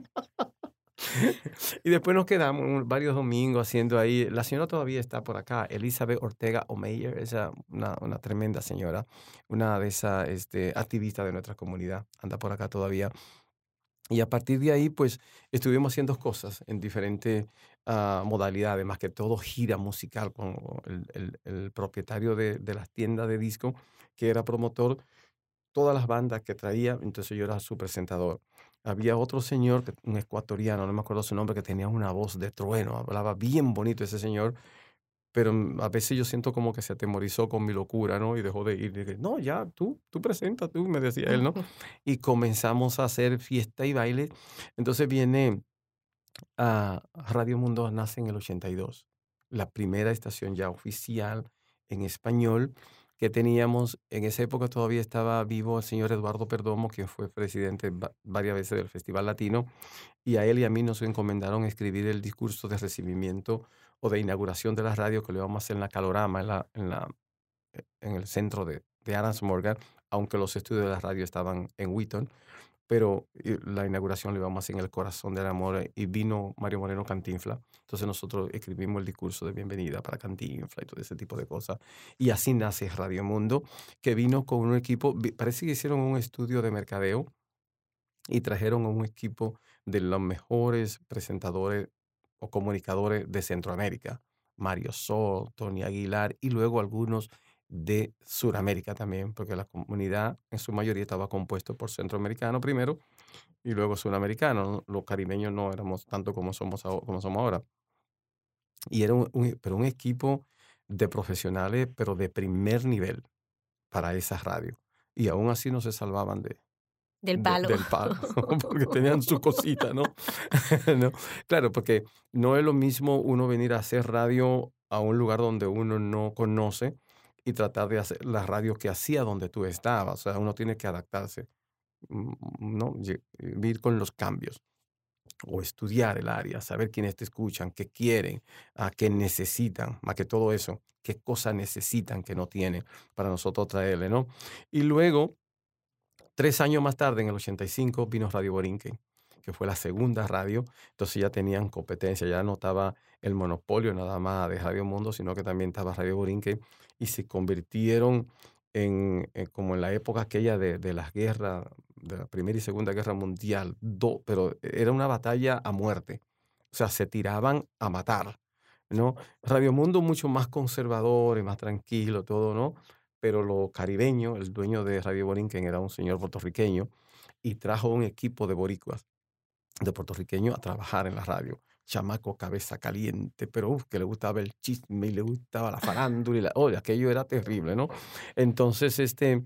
y después nos quedamos varios domingos haciendo ahí. La señora todavía está por acá, Elizabeth Ortega Omeyer, esa una, una tremenda señora, una de esas este, activistas de nuestra comunidad, anda por acá todavía. Y a partir de ahí, pues estuvimos haciendo cosas en diferentes uh, modalidades, más que todo gira musical con el, el, el propietario de, de las tiendas de disco, que era promotor, todas las bandas que traía, entonces yo era su presentador. Había otro señor, un ecuatoriano, no me acuerdo su nombre, que tenía una voz de trueno, hablaba bien bonito ese señor, pero mm, a veces yo siento como que se atemorizó con mi locura, ¿no? Y dejó de ir. Y dije, no, ya, tú, tú presenta, tú, me decía él, ¿no? Y comenzamos a hacer fiesta y baile. Entonces viene a Radio Mundo, nace en el 82, la primera estación ya oficial en español que teníamos, en esa época todavía estaba vivo el señor Eduardo Perdomo, quien fue presidente varias veces del Festival Latino, y a él y a mí nos encomendaron escribir el discurso de recibimiento o de inauguración de la radio que lo íbamos a hacer en la Calorama, en, la, en el centro de, de Adams Morgan, aunque los estudios de la radio estaban en Wheaton pero la inauguración lo íbamos en el corazón del amor y vino Mario Moreno Cantinfla. Entonces nosotros escribimos el discurso de bienvenida para Cantinfla y todo ese tipo de cosas. Y así nace Radio Mundo, que vino con un equipo, parece que hicieron un estudio de mercadeo y trajeron a un equipo de los mejores presentadores o comunicadores de Centroamérica. Mario Sol, Tony Aguilar y luego algunos de Sudamérica también, porque la comunidad en su mayoría estaba compuesto por centroamericanos primero y luego sudamericanos. Los caribeños no éramos tanto como somos, como somos ahora. Y era un, pero un equipo de profesionales, pero de primer nivel para esa radio. Y aún así no se salvaban de, del palo. del palo, porque tenían su cosita, ¿no? ¿no? Claro, porque no es lo mismo uno venir a hacer radio a un lugar donde uno no conoce y tratar de hacer la radio que hacía donde tú estabas. O sea, uno tiene que adaptarse, mm, ¿no? Vivir con los cambios o estudiar el área, saber quiénes te escuchan, qué quieren, a qué necesitan, más que todo eso, qué cosas necesitan que no tienen para nosotros traerle, ¿no? Y luego, tres años más tarde, en el 85, vino Radio Borinquen que fue la segunda radio, entonces ya tenían competencia, ya no estaba el monopolio nada más de Radio Mundo, sino que también estaba Radio Borinque y se convirtieron en, eh, como en la época aquella de, de las guerras, de la Primera y Segunda Guerra Mundial, pero era una batalla a muerte, o sea, se tiraban a matar, ¿no? Radio Mundo mucho más conservador y más tranquilo, todo, ¿no? Pero lo caribeño, el dueño de Radio Borinquen era un señor puertorriqueño y trajo un equipo de boricuas de puertorriqueño a trabajar en la radio. Chamaco cabeza caliente, pero que le gustaba el chisme y le gustaba la farándula. Y la, oye, aquello era terrible, ¿no? Entonces, este,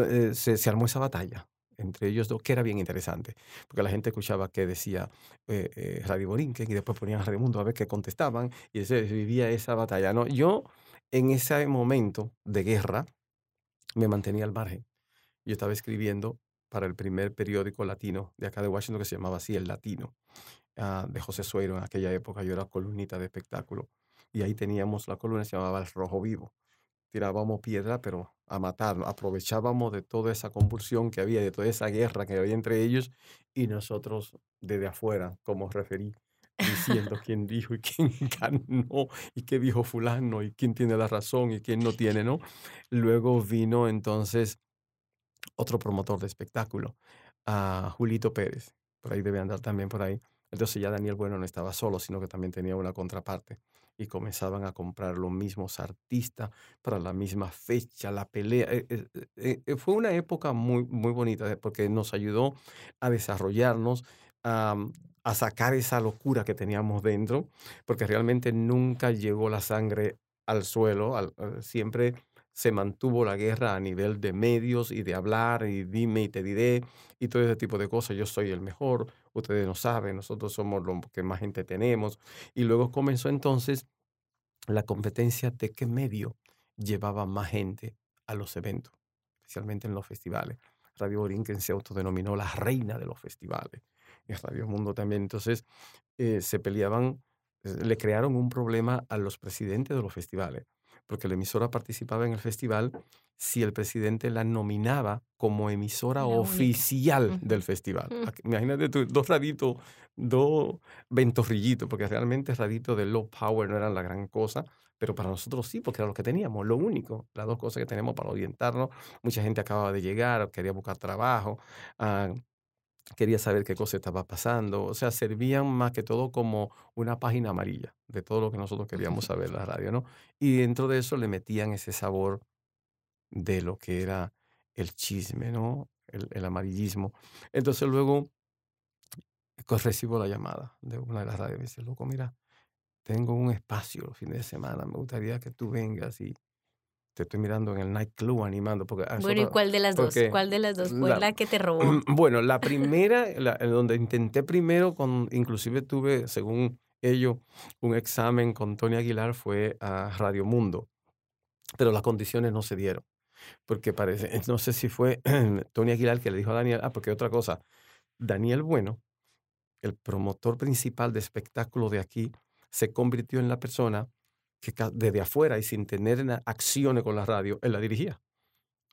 eh, se, se, armó esa batalla entre ellos dos, que era bien interesante, porque la gente escuchaba que decía eh, eh, Radio Borinquen y después ponían Radio Mundo a ver qué contestaban y se vivía esa batalla, ¿no? Yo, en ese momento de guerra, me mantenía al margen. Yo estaba escribiendo para el primer periódico latino de acá de Washington que se llamaba así El Latino, uh, de José Suero. En aquella época yo era columnita de espectáculo y ahí teníamos la columna se llamaba El Rojo Vivo. Tirábamos piedra, pero a matarlo. Aprovechábamos de toda esa convulsión que había, de toda esa guerra que había entre ellos y nosotros desde afuera, como referí, diciendo quién dijo y quién ganó y qué dijo fulano y quién tiene la razón y quién no tiene, ¿no? Luego vino entonces otro promotor de espectáculo, a Julito Pérez. Por ahí debe andar también por ahí. Entonces ya Daniel Bueno no estaba solo, sino que también tenía una contraparte. Y comenzaban a comprar los mismos artistas para la misma fecha, la pelea. Eh, eh, eh, fue una época muy, muy bonita porque nos ayudó a desarrollarnos, a, a sacar esa locura que teníamos dentro, porque realmente nunca llegó la sangre al suelo, siempre se mantuvo la guerra a nivel de medios y de hablar y dime y te diré y todo ese tipo de cosas. Yo soy el mejor, ustedes no saben, nosotros somos los que más gente tenemos. Y luego comenzó entonces la competencia de qué medio llevaba más gente a los eventos, especialmente en los festivales. Radio Borinquen se autodenominó la reina de los festivales. Y Radio Mundo también. Entonces eh, se peleaban, eh, le crearon un problema a los presidentes de los festivales porque la emisora participaba en el festival si el presidente la nominaba como emisora oficial del festival. Mm. Imagínate tú, dos raditos, dos ventorrillitos, porque realmente raditos de low power no eran la gran cosa, pero para nosotros sí, porque era lo que teníamos, lo único, las dos cosas que tenemos para orientarnos. Mucha gente acababa de llegar, quería buscar trabajo. Uh, quería saber qué cosa estaba pasando. O sea, servían más que todo como una página amarilla de todo lo que nosotros queríamos saber en la radio, ¿no? Y dentro de eso le metían ese sabor de lo que era el chisme, ¿no? El, el amarillismo. Entonces luego pues, recibo la llamada de una de las radios y me dice, loco, mira, tengo un espacio los fines de semana, me gustaría que tú vengas y te estoy mirando en el nightclub animando. Porque bueno, ¿y cuál de las dos? ¿Cuál de las dos fue la, que te robó? Bueno, la primera, la, donde intenté primero, con, inclusive tuve, según ellos, un examen con Tony Aguilar, fue a Radio Mundo. Pero las condiciones no se dieron. Porque parece, no sé si fue Tony Aguilar que le dijo a Daniel, ah, porque otra cosa, Daniel Bueno, el promotor principal de espectáculo de aquí, se convirtió en la persona que desde afuera y sin tener acciones con la radio, él la dirigía.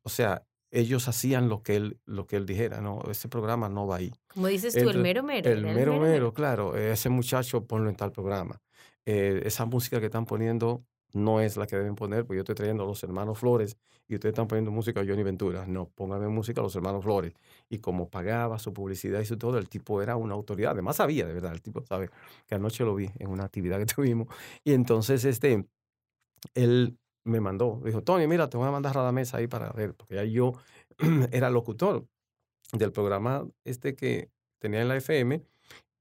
O sea, ellos hacían lo que él, lo que él dijera, ¿no? Ese programa no va ahí. Como dices tú, el, mero mero. El, mero, mero claro. Ese muchacho ponlo en tal programa. Eh, esa música que están poniendo no es la que deben poner, porque yo estoy trayendo a los hermanos Flores y ustedes están poniendo música a Johnny Ventura. No, póngame música a los hermanos Flores. Y como pagaba su publicidad y su todo, el tipo era una autoridad. Además sabía, de verdad, el tipo sabe que anoche lo vi en una actividad que tuvimos. Y entonces, este, él me mandó, dijo, Tony, mira, te voy a mandar a la mesa ahí para ver, porque ya yo era locutor del programa este que tenía en la FM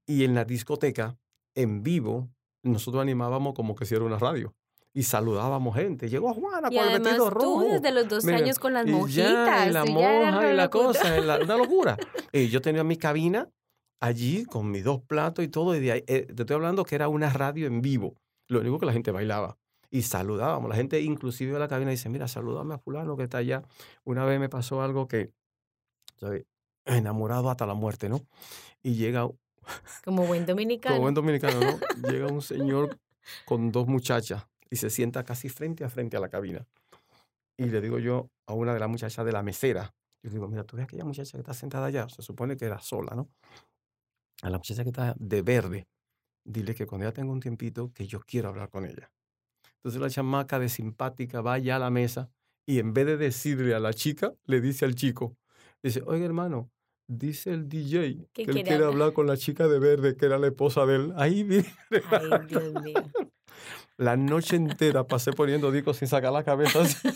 y en la discoteca, en vivo, nosotros animábamos como que si era una radio y saludábamos gente. Llegó Juana con el vestido rojo. Tú desde los dos años con las mojitas. Y, la monja y la cosa, una locura. y yo tenía mi cabina allí con mis dos platos y todo. Y de ahí, eh, te estoy hablando que era una radio en vivo. Lo único que la gente bailaba y saludábamos. La gente inclusive a la cabina dice, mira, saludame a fulano que está allá. Una vez me pasó algo que, ¿sabes? enamorado hasta la muerte, ¿no? Y llega... Como buen dominicano. Como buen dominicano, ¿no? llega un señor con dos muchachas y se sienta casi frente a frente a la cabina. Y le digo yo a una de las muchachas de la mesera, yo digo, mira, tú ves aquella muchacha que está sentada allá, se supone que era sola, ¿no? A la muchacha que está de verde, dile que cuando ella tenga un tiempito, que yo quiero hablar con ella. Entonces la chamaca de simpática va allá a la mesa y en vez de decirle a la chica, le dice al chico, dice, oiga hermano, dice el DJ que él quiere hablar con la chica de verde, que era la esposa de él. Ahí viene. Ay, Dios mío. La noche entera pasé poniendo discos sin sacar la cabeza.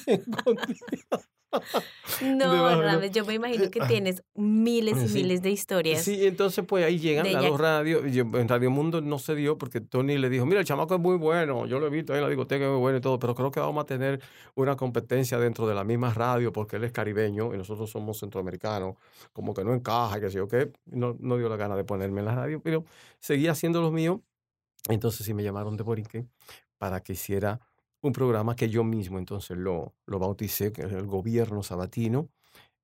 así, No, Rames, yo me imagino que tienes miles y Sí. miles de historias. Sí, entonces pues ahí llegan a los radios. En Radio Mundo no se dio porque Tony le dijo, mira, el chamaco es muy bueno, yo lo he visto ahí en la discoteca, es muy bueno y todo, pero creo que vamos a tener una competencia dentro de la misma radio porque él es caribeño y nosotros somos centroamericanos, como que no encaja, que sé yo qué. No, no dio la gana de ponerme en la radio, pero seguía haciendo lo mío. Entonces sí me llamaron de Borinquen para que hiciera un programa que yo mismo entonces lo, lo bauticé, que es el gobierno sabatino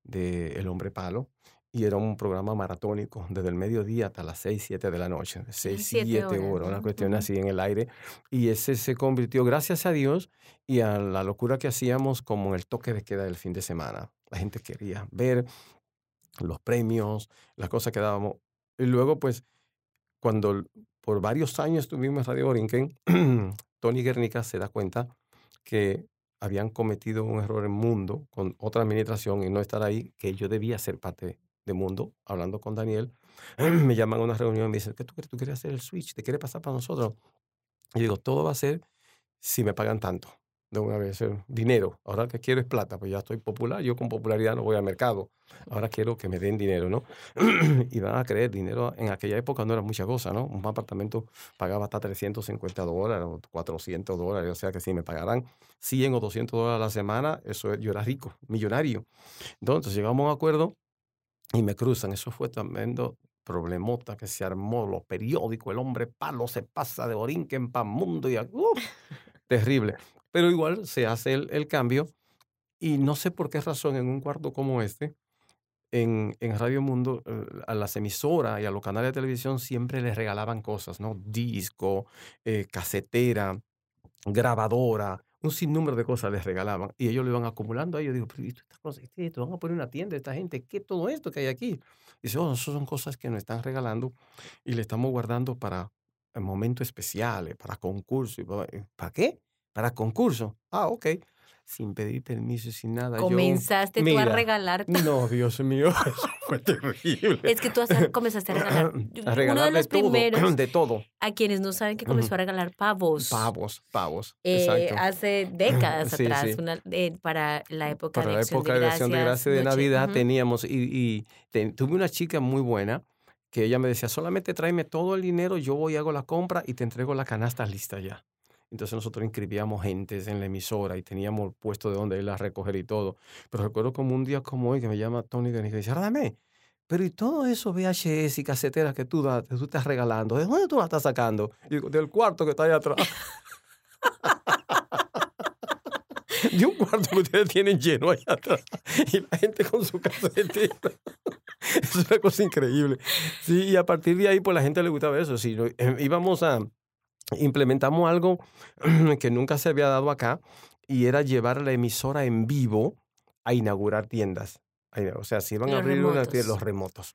de El Hombre Palo. Y era un programa maratónico, desde el mediodía hasta las 6, 7 de la noche. 6, siete 7 horas, horas, una cuestión así en el aire. Y ese se convirtió, gracias a Dios y a la locura que hacíamos, como el toque de queda del fin de semana. La gente quería ver los premios, las cosas que dábamos. Y luego, pues, cuando por varios años estuvimos en Radio Borinquen, Tony Guernica se da cuenta que habían cometido un error en Mundo con otra administración y no estar ahí, que yo debía ser parte de Mundo, hablando con Daniel. Me llaman a una reunión y me dicen, ¿qué tú quieres? ¿Tú quieres hacer el switch? ¿Te quieres pasar para nosotros? Y digo, todo va a ser si me pagan tanto de una vez, eh, dinero. Ahora que quiero es plata, pues ya estoy popular, yo con popularidad no voy al mercado. Ahora quiero que me den dinero, ¿no? y van a creer, dinero en aquella época no era mucha cosa, ¿no? Un apartamento pagaba hasta 350 dólares o 400 dólares, o sea que si me pagaran 100 o 200 dólares a la semana, eso es- yo era rico, millonario. Entonces llegamos a un acuerdo y me cruzan. Eso fue tremendo problemota que se armó, los periódicos, el hombre palo se pasa de Borinquen para Mundo y ¡uf! terrible. Pero igual se hace el, el cambio y no sé por qué razón en un cuarto como este, en, en Radio Mundo, eh, a las emisoras y a los canales de televisión siempre les regalaban cosas, ¿no? Disco, eh, casetera, grabadora, un sinnúmero de cosas les regalaban y ellos lo iban acumulando ahí. Yo digo, pero ¿y estas cosas? ¿Qué es esto? Van a poner una tienda esta gente, ¿qué todo esto que hay aquí? Y dice, oh, eso son cosas que nos están regalando y le estamos guardando para eh, momentos especiales, para concursos. ¿Para qué? Para concursos. Ah, ok. Sin pedir permiso sin nada. yo- Comenzaste tú a regalar. No, Dios mío, eso fue terrible. Es que tú comenzaste a regalar. a Uno de los todo, primeros, de todo. a quienes no saben que comenzó a regalar pavos. Pavos, pavos. eh, exacto. hace décadas Sí, atrás, sí. una- eh, para la época Para de la época de Acción de Gracias, Gracia de noche- Navidad ujú. teníamos, y, y te- tuve una chica muy buena que ella me decía, solamente tráeme todo el dinero, yo voy y hago la compra y te entrego la canasta lista ya. Entonces nosotros inscribíamos gentes en la emisora y teníamos puesto de donde ir a recoger y todo. Pero recuerdo como un día como hoy que me llama Tony Denis y dice, dame, pero ¿y todo eso VHS y caseteras que tú, das, que tú estás regalando? ¿De dónde tú las estás sacando? Y digo, del cuarto que está allá atrás. de un cuarto que ustedes tienen lleno allá atrás. Y la gente con su casetera. Es una cosa increíble. Sí, y a partir de ahí, pues la gente le gustaba eso. Sí, eh, íbamos a, implementamos algo que nunca se había dado acá y era llevar la emisora en vivo a inaugurar tiendas. O sea, si iban a abrir una remotos. tienda, los remotos.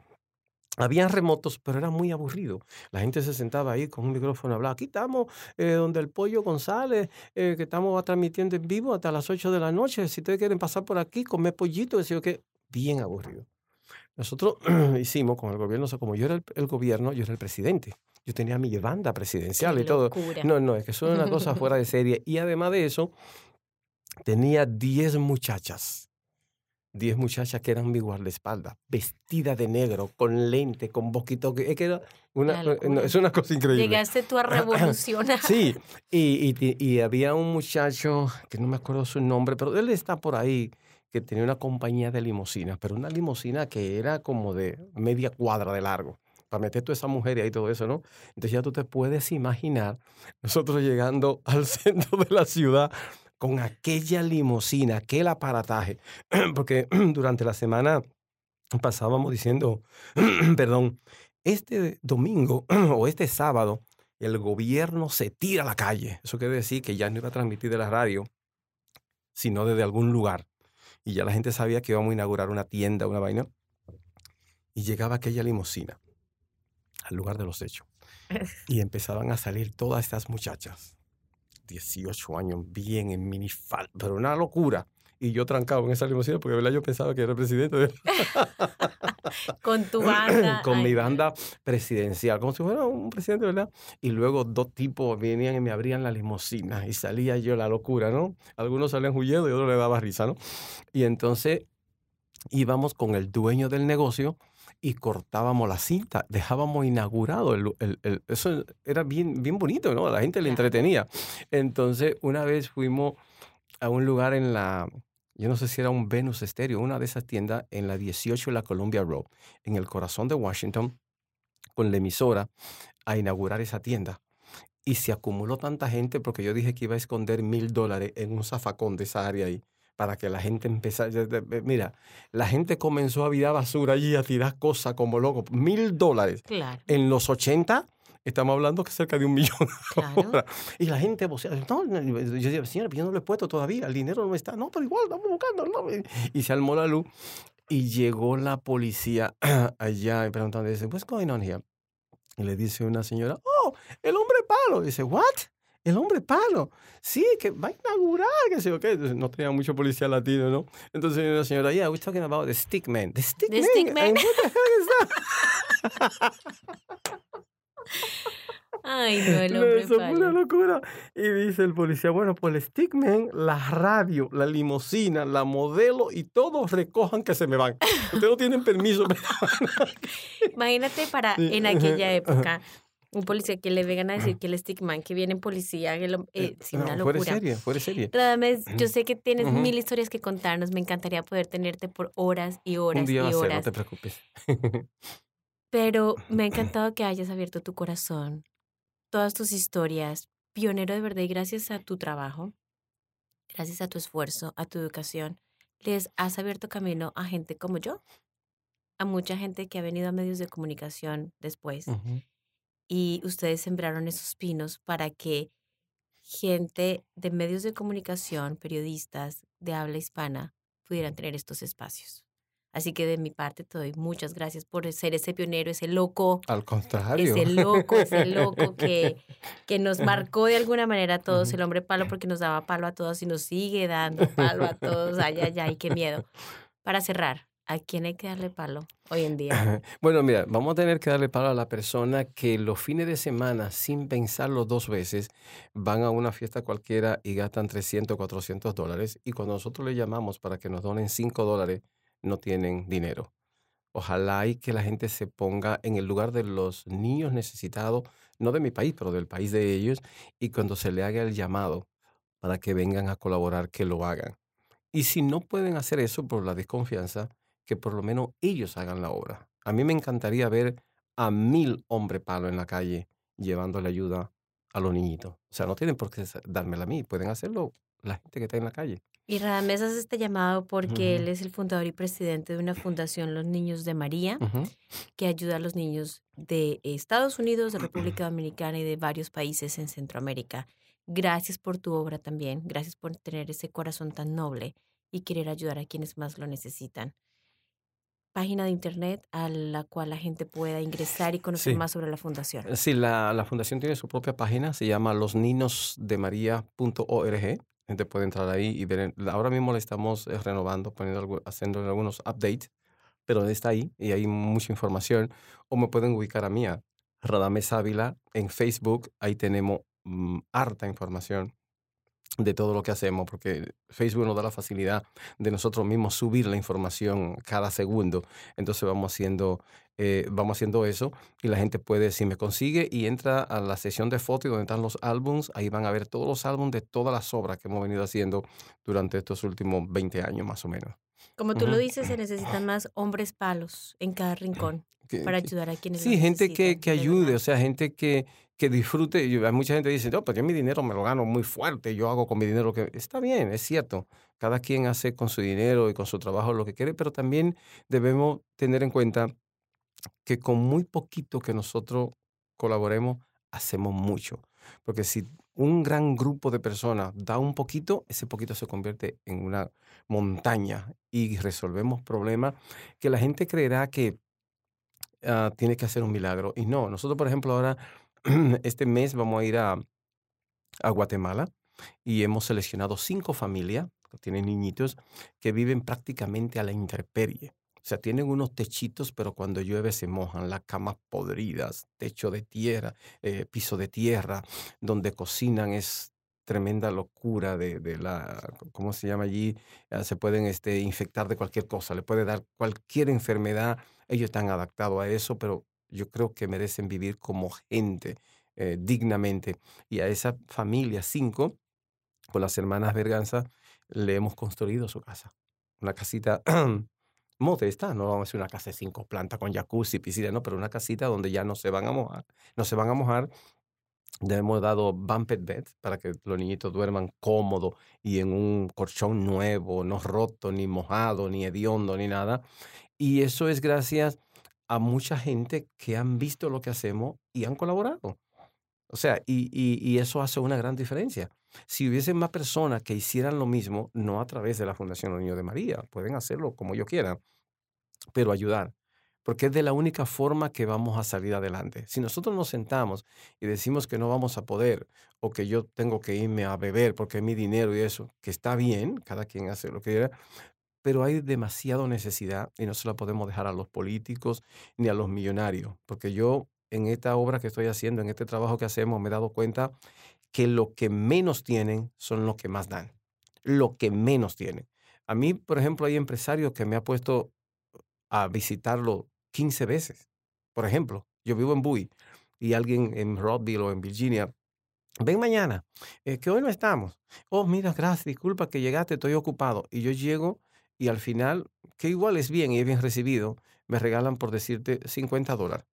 Habían remotos, pero era muy aburrido. La gente se sentaba ahí con un micrófono, hablaba. Aquí estamos, eh, donde el Pollo González, eh, que estamos transmitiendo en vivo hasta las 8 de la noche. Si ustedes quieren pasar por aquí, comer pollito, decía que bien aburrido. Nosotros hicimos con el gobierno, o sea, como yo era el, el gobierno, yo era el presidente. Yo tenía mi banda presidencial Qué y todo. locura. No, no, es que eso era una cosa fuera de serie. Y además de eso, tenía 10 muchachas. 10 muchachas que eran mi guardaespaldas, vestidas de negro, con lente, con boquito. Es que era una, no, es una cosa increíble. Llegaste tú a revolucionar. Sí, y, y y había un muchacho, que no me acuerdo su nombre, pero él está por ahí, que tenía una compañía de limusinas, pero una limusina que era como de media cuadra de largo. Para meter toda esa mujer y ahí todo eso, ¿no? Entonces ya tú te puedes imaginar nosotros llegando al centro de la ciudad con aquella limusina, aquel aparataje, porque durante la semana pasábamos diciendo, perdón, este domingo o este sábado el gobierno se tira a la calle. Eso quiere decir que ya no iba a transmitir de la radio, sino desde algún lugar. Y ya la gente sabía que íbamos a inaugurar una tienda, una vaina. Y llegaba aquella limusina al lugar de los hechos. Y empezaban a salir todas estas muchachas, 18 años, bien en minifal, pero una locura. Y yo trancado en esa limusina porque ¿verdad? yo pensaba que era el presidente. Con tu banda. Con ay, mi banda presidencial, como si fuera un presidente, ¿verdad? Y luego dos tipos venían y me abrían la limusina y salía yo la locura, ¿no? Algunos salían huyendo y otros le daba risa, ¿no? Y entonces íbamos con el dueño del negocio y cortábamos la cinta, dejábamos inaugurado el, el- el- eso era bien, bien bonito, ¿no? A la gente le entretenía. Entonces, una vez fuimos a un lugar en la, yo no sé si era un Venus Stereo, una de esas tiendas en la 18 de la Columbia Road, en el corazón de Washington, con la emisora, a inaugurar esa tienda. Y se acumuló tanta gente porque yo dije que iba a esconder mil dólares en un zafacón de esa área ahí para que la gente empezara. Mira, la gente comenzó a virar basura allí, a tirar cosas como loco. Mil dólares. Claro, En los 80, estamos hablando que cerca de un millón claro. ahora. Y la gente vocea, no, yo decía, señora, pero yo no lo he puesto todavía, el dinero no está. No, pero igual, estamos buscando. ¿no?". Y se armó la luz y llegó la policía allá y preguntando, dice, what's going on here? Y le dice una señora, oh, el hombre palo. Dice, what? El hombre palo. Sí, que va a inaugurar, que sé yo qué. Entonces, no tenía mucho policía latino, ¿no? Entonces una señora, yeah, we're talking about the stick man. The stick The man. stick man. Ay, no, el hombre eso fue una locura. Y dice el policía, bueno, pues el stickman, la radio, la limusina, la modelo y todos recojan que se me van. Ustedes no tienen permiso. Imagínate para Sí, en aquella época un policía que le vengan a decir que el stickman, que viene en policía, que lo- eh, sí, una No, fuera locura. serie, fuera serie. Radamés, yo sé que tienes Ujú. mil historias que contarnos. Me encantaría poder tenerte por horas y horas Un día va y a ser, no te preocupes. Pero me ha encantado que hayas abierto tu corazón, todas tus historias, pionero de verdad y gracias a tu trabajo, gracias a tu esfuerzo, a tu educación, les has abierto camino a gente como yo, a mucha gente que ha venido a medios de comunicación después Ujú. Y ustedes sembraron esos pinos para que gente de medios de comunicación, periodistas de habla hispana, pudieran tener estos espacios. Así que de mi parte te doy muchas gracias por ser ese pionero, ese loco, Al contrario. ese loco, ese loco que, que nos marcó de alguna manera a todos, el hombre palo, porque nos daba palo a todos y nos sigue dando palo a todos. Ay, ay, ay, qué miedo. Para cerrar, ¿a quién hay que darle palo hoy en día? Bueno, mira, vamos a tener que darle palo a la persona que los fines de semana, sin pensarlo dos veces, van a una fiesta cualquiera y gastan 300, 400 dólares. Y cuando nosotros le llamamos para que nos donen 5 dólares, no tienen dinero. Ojalá y que la gente se ponga en el lugar de los niños necesitados, no de mi país, pero del país de ellos, y cuando se le haga el llamado para que vengan a colaborar, que lo hagan. Y si no pueden hacer eso por la desconfianza, que por lo menos ellos hagan la obra. A mí me encantaría ver a mil hombre palo en la calle llevándole ayuda a los niñitos. O sea, no tienen por qué dármela a mí, pueden hacerlo la gente que está en la calle. Y Radamés hace este llamado porque él es el fundador y presidente de una fundación, Los Niños de María, que ayuda a los niños de Estados Unidos, de República Dominicana y de varios países en Centroamérica. Gracias por tu obra también. Gracias por tener ese corazón tan noble y querer ayudar a quienes más lo necesitan. Página de internet a la cual la gente pueda ingresar y conocer Sí. más sobre la fundación. Sí, la, la fundación tiene su propia página, se llama losninosdemaria.org. Gente puede entrar ahí y ver. Ahora mismo la estamos eh, renovando, poniendo, haciendo algunos updates, pero está ahí y hay mucha información. O me pueden ubicar a mí, a Radames Ávila, en Facebook. Ahí tenemos mm, harta información de todo lo que hacemos, porque Facebook nos da la facilidad de nosotros mismos subir la información cada segundo. Entonces vamos haciendo, eh, vamos haciendo eso y la gente puede, si me consigue y entra a la sesión de fotos donde están los álbums, ahí van a ver todos los álbumes de todas las obras que hemos venido haciendo durante estos últimos 20 años más o menos. Como tú lo Ujú. dices, se necesitan más hombres palos en cada rincón Que- para ayudar a quienes Sí, lo gente que, que de ayude, o sea, gente que, que disfrute. Hay mucha gente que dice, no, pues yo mi dinero me lo gano muy fuerte, yo hago con mi dinero lo que... Está bien, es cierto. Cada quien hace con su dinero y con su trabajo lo que quiere, pero también debemos tener en cuenta que con muy poquito que nosotros colaboremos, hacemos mucho. Porque si un gran grupo de personas da un poquito, ese poquito se convierte en una montaña y resolvemos problemas que la gente creerá que ah, tiene que hacer un milagro. Y no, nosotros, por ejemplo, ahora, este mes vamos a ir a, a Guatemala y hemos seleccionado cinco familias que tienen niñitos que viven prácticamente a la intemperie. O sea, tienen unos techitos, pero cuando llueve se mojan, las camas podridas, techo de tierra, eh, piso de tierra, donde cocinan es tremenda locura de, de la, ¿cómo se llama allí? Ah, se pueden este, infectar de cualquier cosa, le puede dar cualquier enfermedad. Ellos están adaptados a eso, pero yo creo que merecen vivir como gente eh, dignamente. Y a esa familia, cinco, con las hermanas Berganza, le hemos construido su casa. Una casita modesta, no vamos a decir una casa de cinco plantas con jacuzzi, piscina, no, pero una casita donde ya no se van a mojar. No se van a mojar. Le hemos dado bumped beds para que los niñitos duerman cómodo y en un colchón nuevo, no roto, ni mojado, ni hediondo, ni nada. Y eso es gracias a mucha gente que han visto lo que hacemos y han colaborado. O sea, y, y- y eso hace una gran diferencia. Si hubiesen más personas que hicieran lo mismo, no a través de la Fundación Los Niños de María, pueden hacerlo como yo quiera, pero ayudar, porque es de la única forma que vamos a salir adelante. Si nosotros nos sentamos y decimos que no vamos a poder o que yo tengo que irme a beber porque es mi dinero y eso, que está bien, cada quien hace lo que quiera, pero hay demasiada necesidad y no se la podemos dejar a los políticos ni a los millonarios, porque yo en esta obra que estoy haciendo, en este trabajo que hacemos, me he dado cuenta que lo que menos tienen son los que más dan, lo que menos tienen. A mí, por ejemplo, hay empresarios que me ha puesto a visitarlo 15 veces. Por ejemplo, yo vivo en Bowie y alguien en Rockville o en Virginia, ven mañana, eh, que hoy no estamos. Oh, mira, gracias, disculpa que llegaste, estoy ocupado. Y yo llego y al final, que igual es bien y es bien recibido, me regalan por decirte 50 dólares.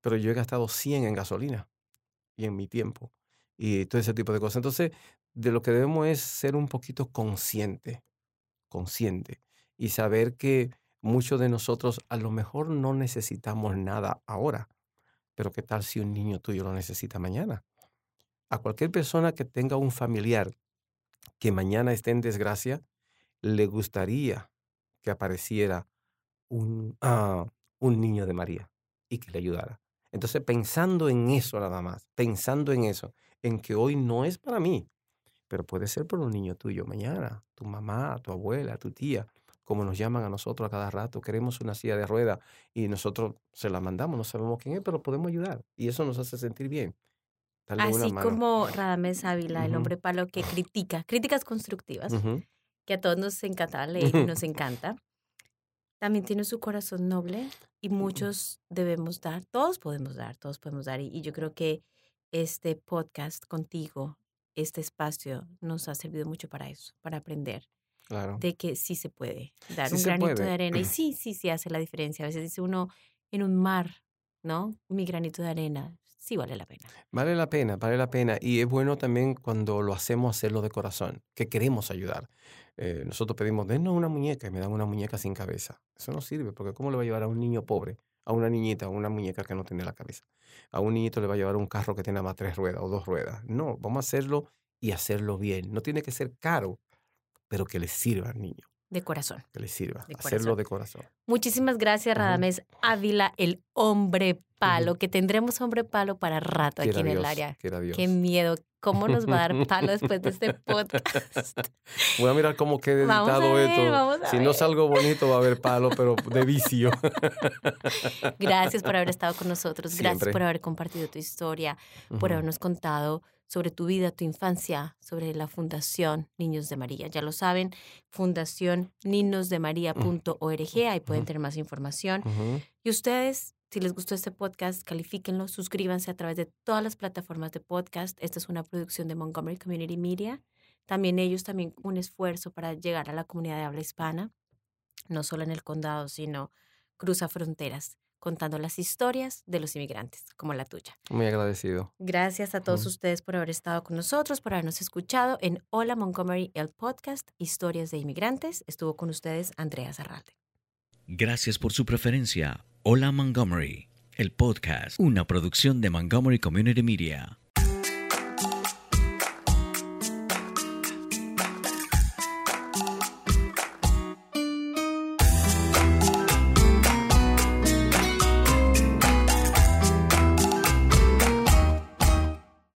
Pero yo he gastado 100 en gasolina y en mi tiempo y todo ese tipo de cosas. Entonces, de lo que debemos es ser un poquito consciente, consciente y saber que muchos de nosotros a lo mejor no necesitamos nada ahora, pero qué tal si un niño tuyo lo necesita mañana. A cualquier persona que tenga un familiar que mañana esté en desgracia, le gustaría que apareciera un, ah, un niño de María y que le ayudara. Entonces, pensando en eso nada más, pensando en eso, en que hoy no es para mí, pero puede ser por un niño tuyo mañana, tu mamá, tu abuela, tu tía, como nos llaman a nosotros a cada rato, queremos una silla de rueda y nosotros se la mandamos, no sabemos quién es, pero podemos ayudar y eso nos hace sentir bien. Darle una Así mano. como Radames Ávila, el hombre palo que critica, críticas constructivas, que a todos nos encanta leer y nos encanta. También tiene su corazón noble y muchos debemos dar, todos podemos dar, todos podemos dar. Y, y yo creo que este podcast contigo, este espacio, nos ha servido mucho para eso, para aprender Claro. de que sí se puede dar Sí un granito de arena. Y sí, sí, sí hace la diferencia. A veces dice uno en un mar, ¿no? Mi granito de arena, sí vale la pena. Vale la pena, vale la pena. Y es bueno también cuando lo hacemos hacerlo de corazón, que queremos ayudar. Eh, nosotros pedimos, denos una muñeca y me dan una muñeca sin cabeza. Eso no sirve, porque ¿cómo le va a llevar a un niño pobre, a una niñita, a una muñeca que no tiene la cabeza? A un niñito le va a llevar un carro que tenga más tres ruedas o dos ruedas. No, vamos a hacerlo y hacerlo bien. No tiene que ser caro, pero que le sirva al niño, De corazón. que le sirva. De hacerlo corazón. de corazón. Muchísimas gracias, Ujú. Radames Ávila, el hombre palo, que tendremos hombre palo para rato aquí en el área. Qué miedo. ¿Cómo nos va a dar palo después de este podcast? Voy a mirar cómo quede Vamos a editado ver, esto. si no ver. salgo bonito va a haber palo, pero de vicio. Gracias por haber estado con nosotros. Gracias Siempre. por haber compartido tu historia, por habernos contado sobre tu vida, tu infancia, sobre la Fundación Niños de María. Ya lo saben, Fundación niñosdemaría.org, ahí pueden tener más información. Y ustedes, si les gustó este podcast, califíquenlo, suscríbanse a través de todas las plataformas de podcast. Esta es una producción de Montgomery Community Media. También ellos, también un esfuerzo para llegar a la comunidad de habla hispana. no solo en el condado, sino cruza fronteras contando las historias de los inmigrantes, como la tuya. Muy agradecido. Gracias a todos ustedes por haber estado con nosotros, por habernos escuchado en Hola Montgomery, el podcast Historias de Inmigrantes. Estuvo con ustedes Andrea Zarralde. Gracias por su preferencia. Hola Montgomery, el podcast, una producción de Montgomery Community Media.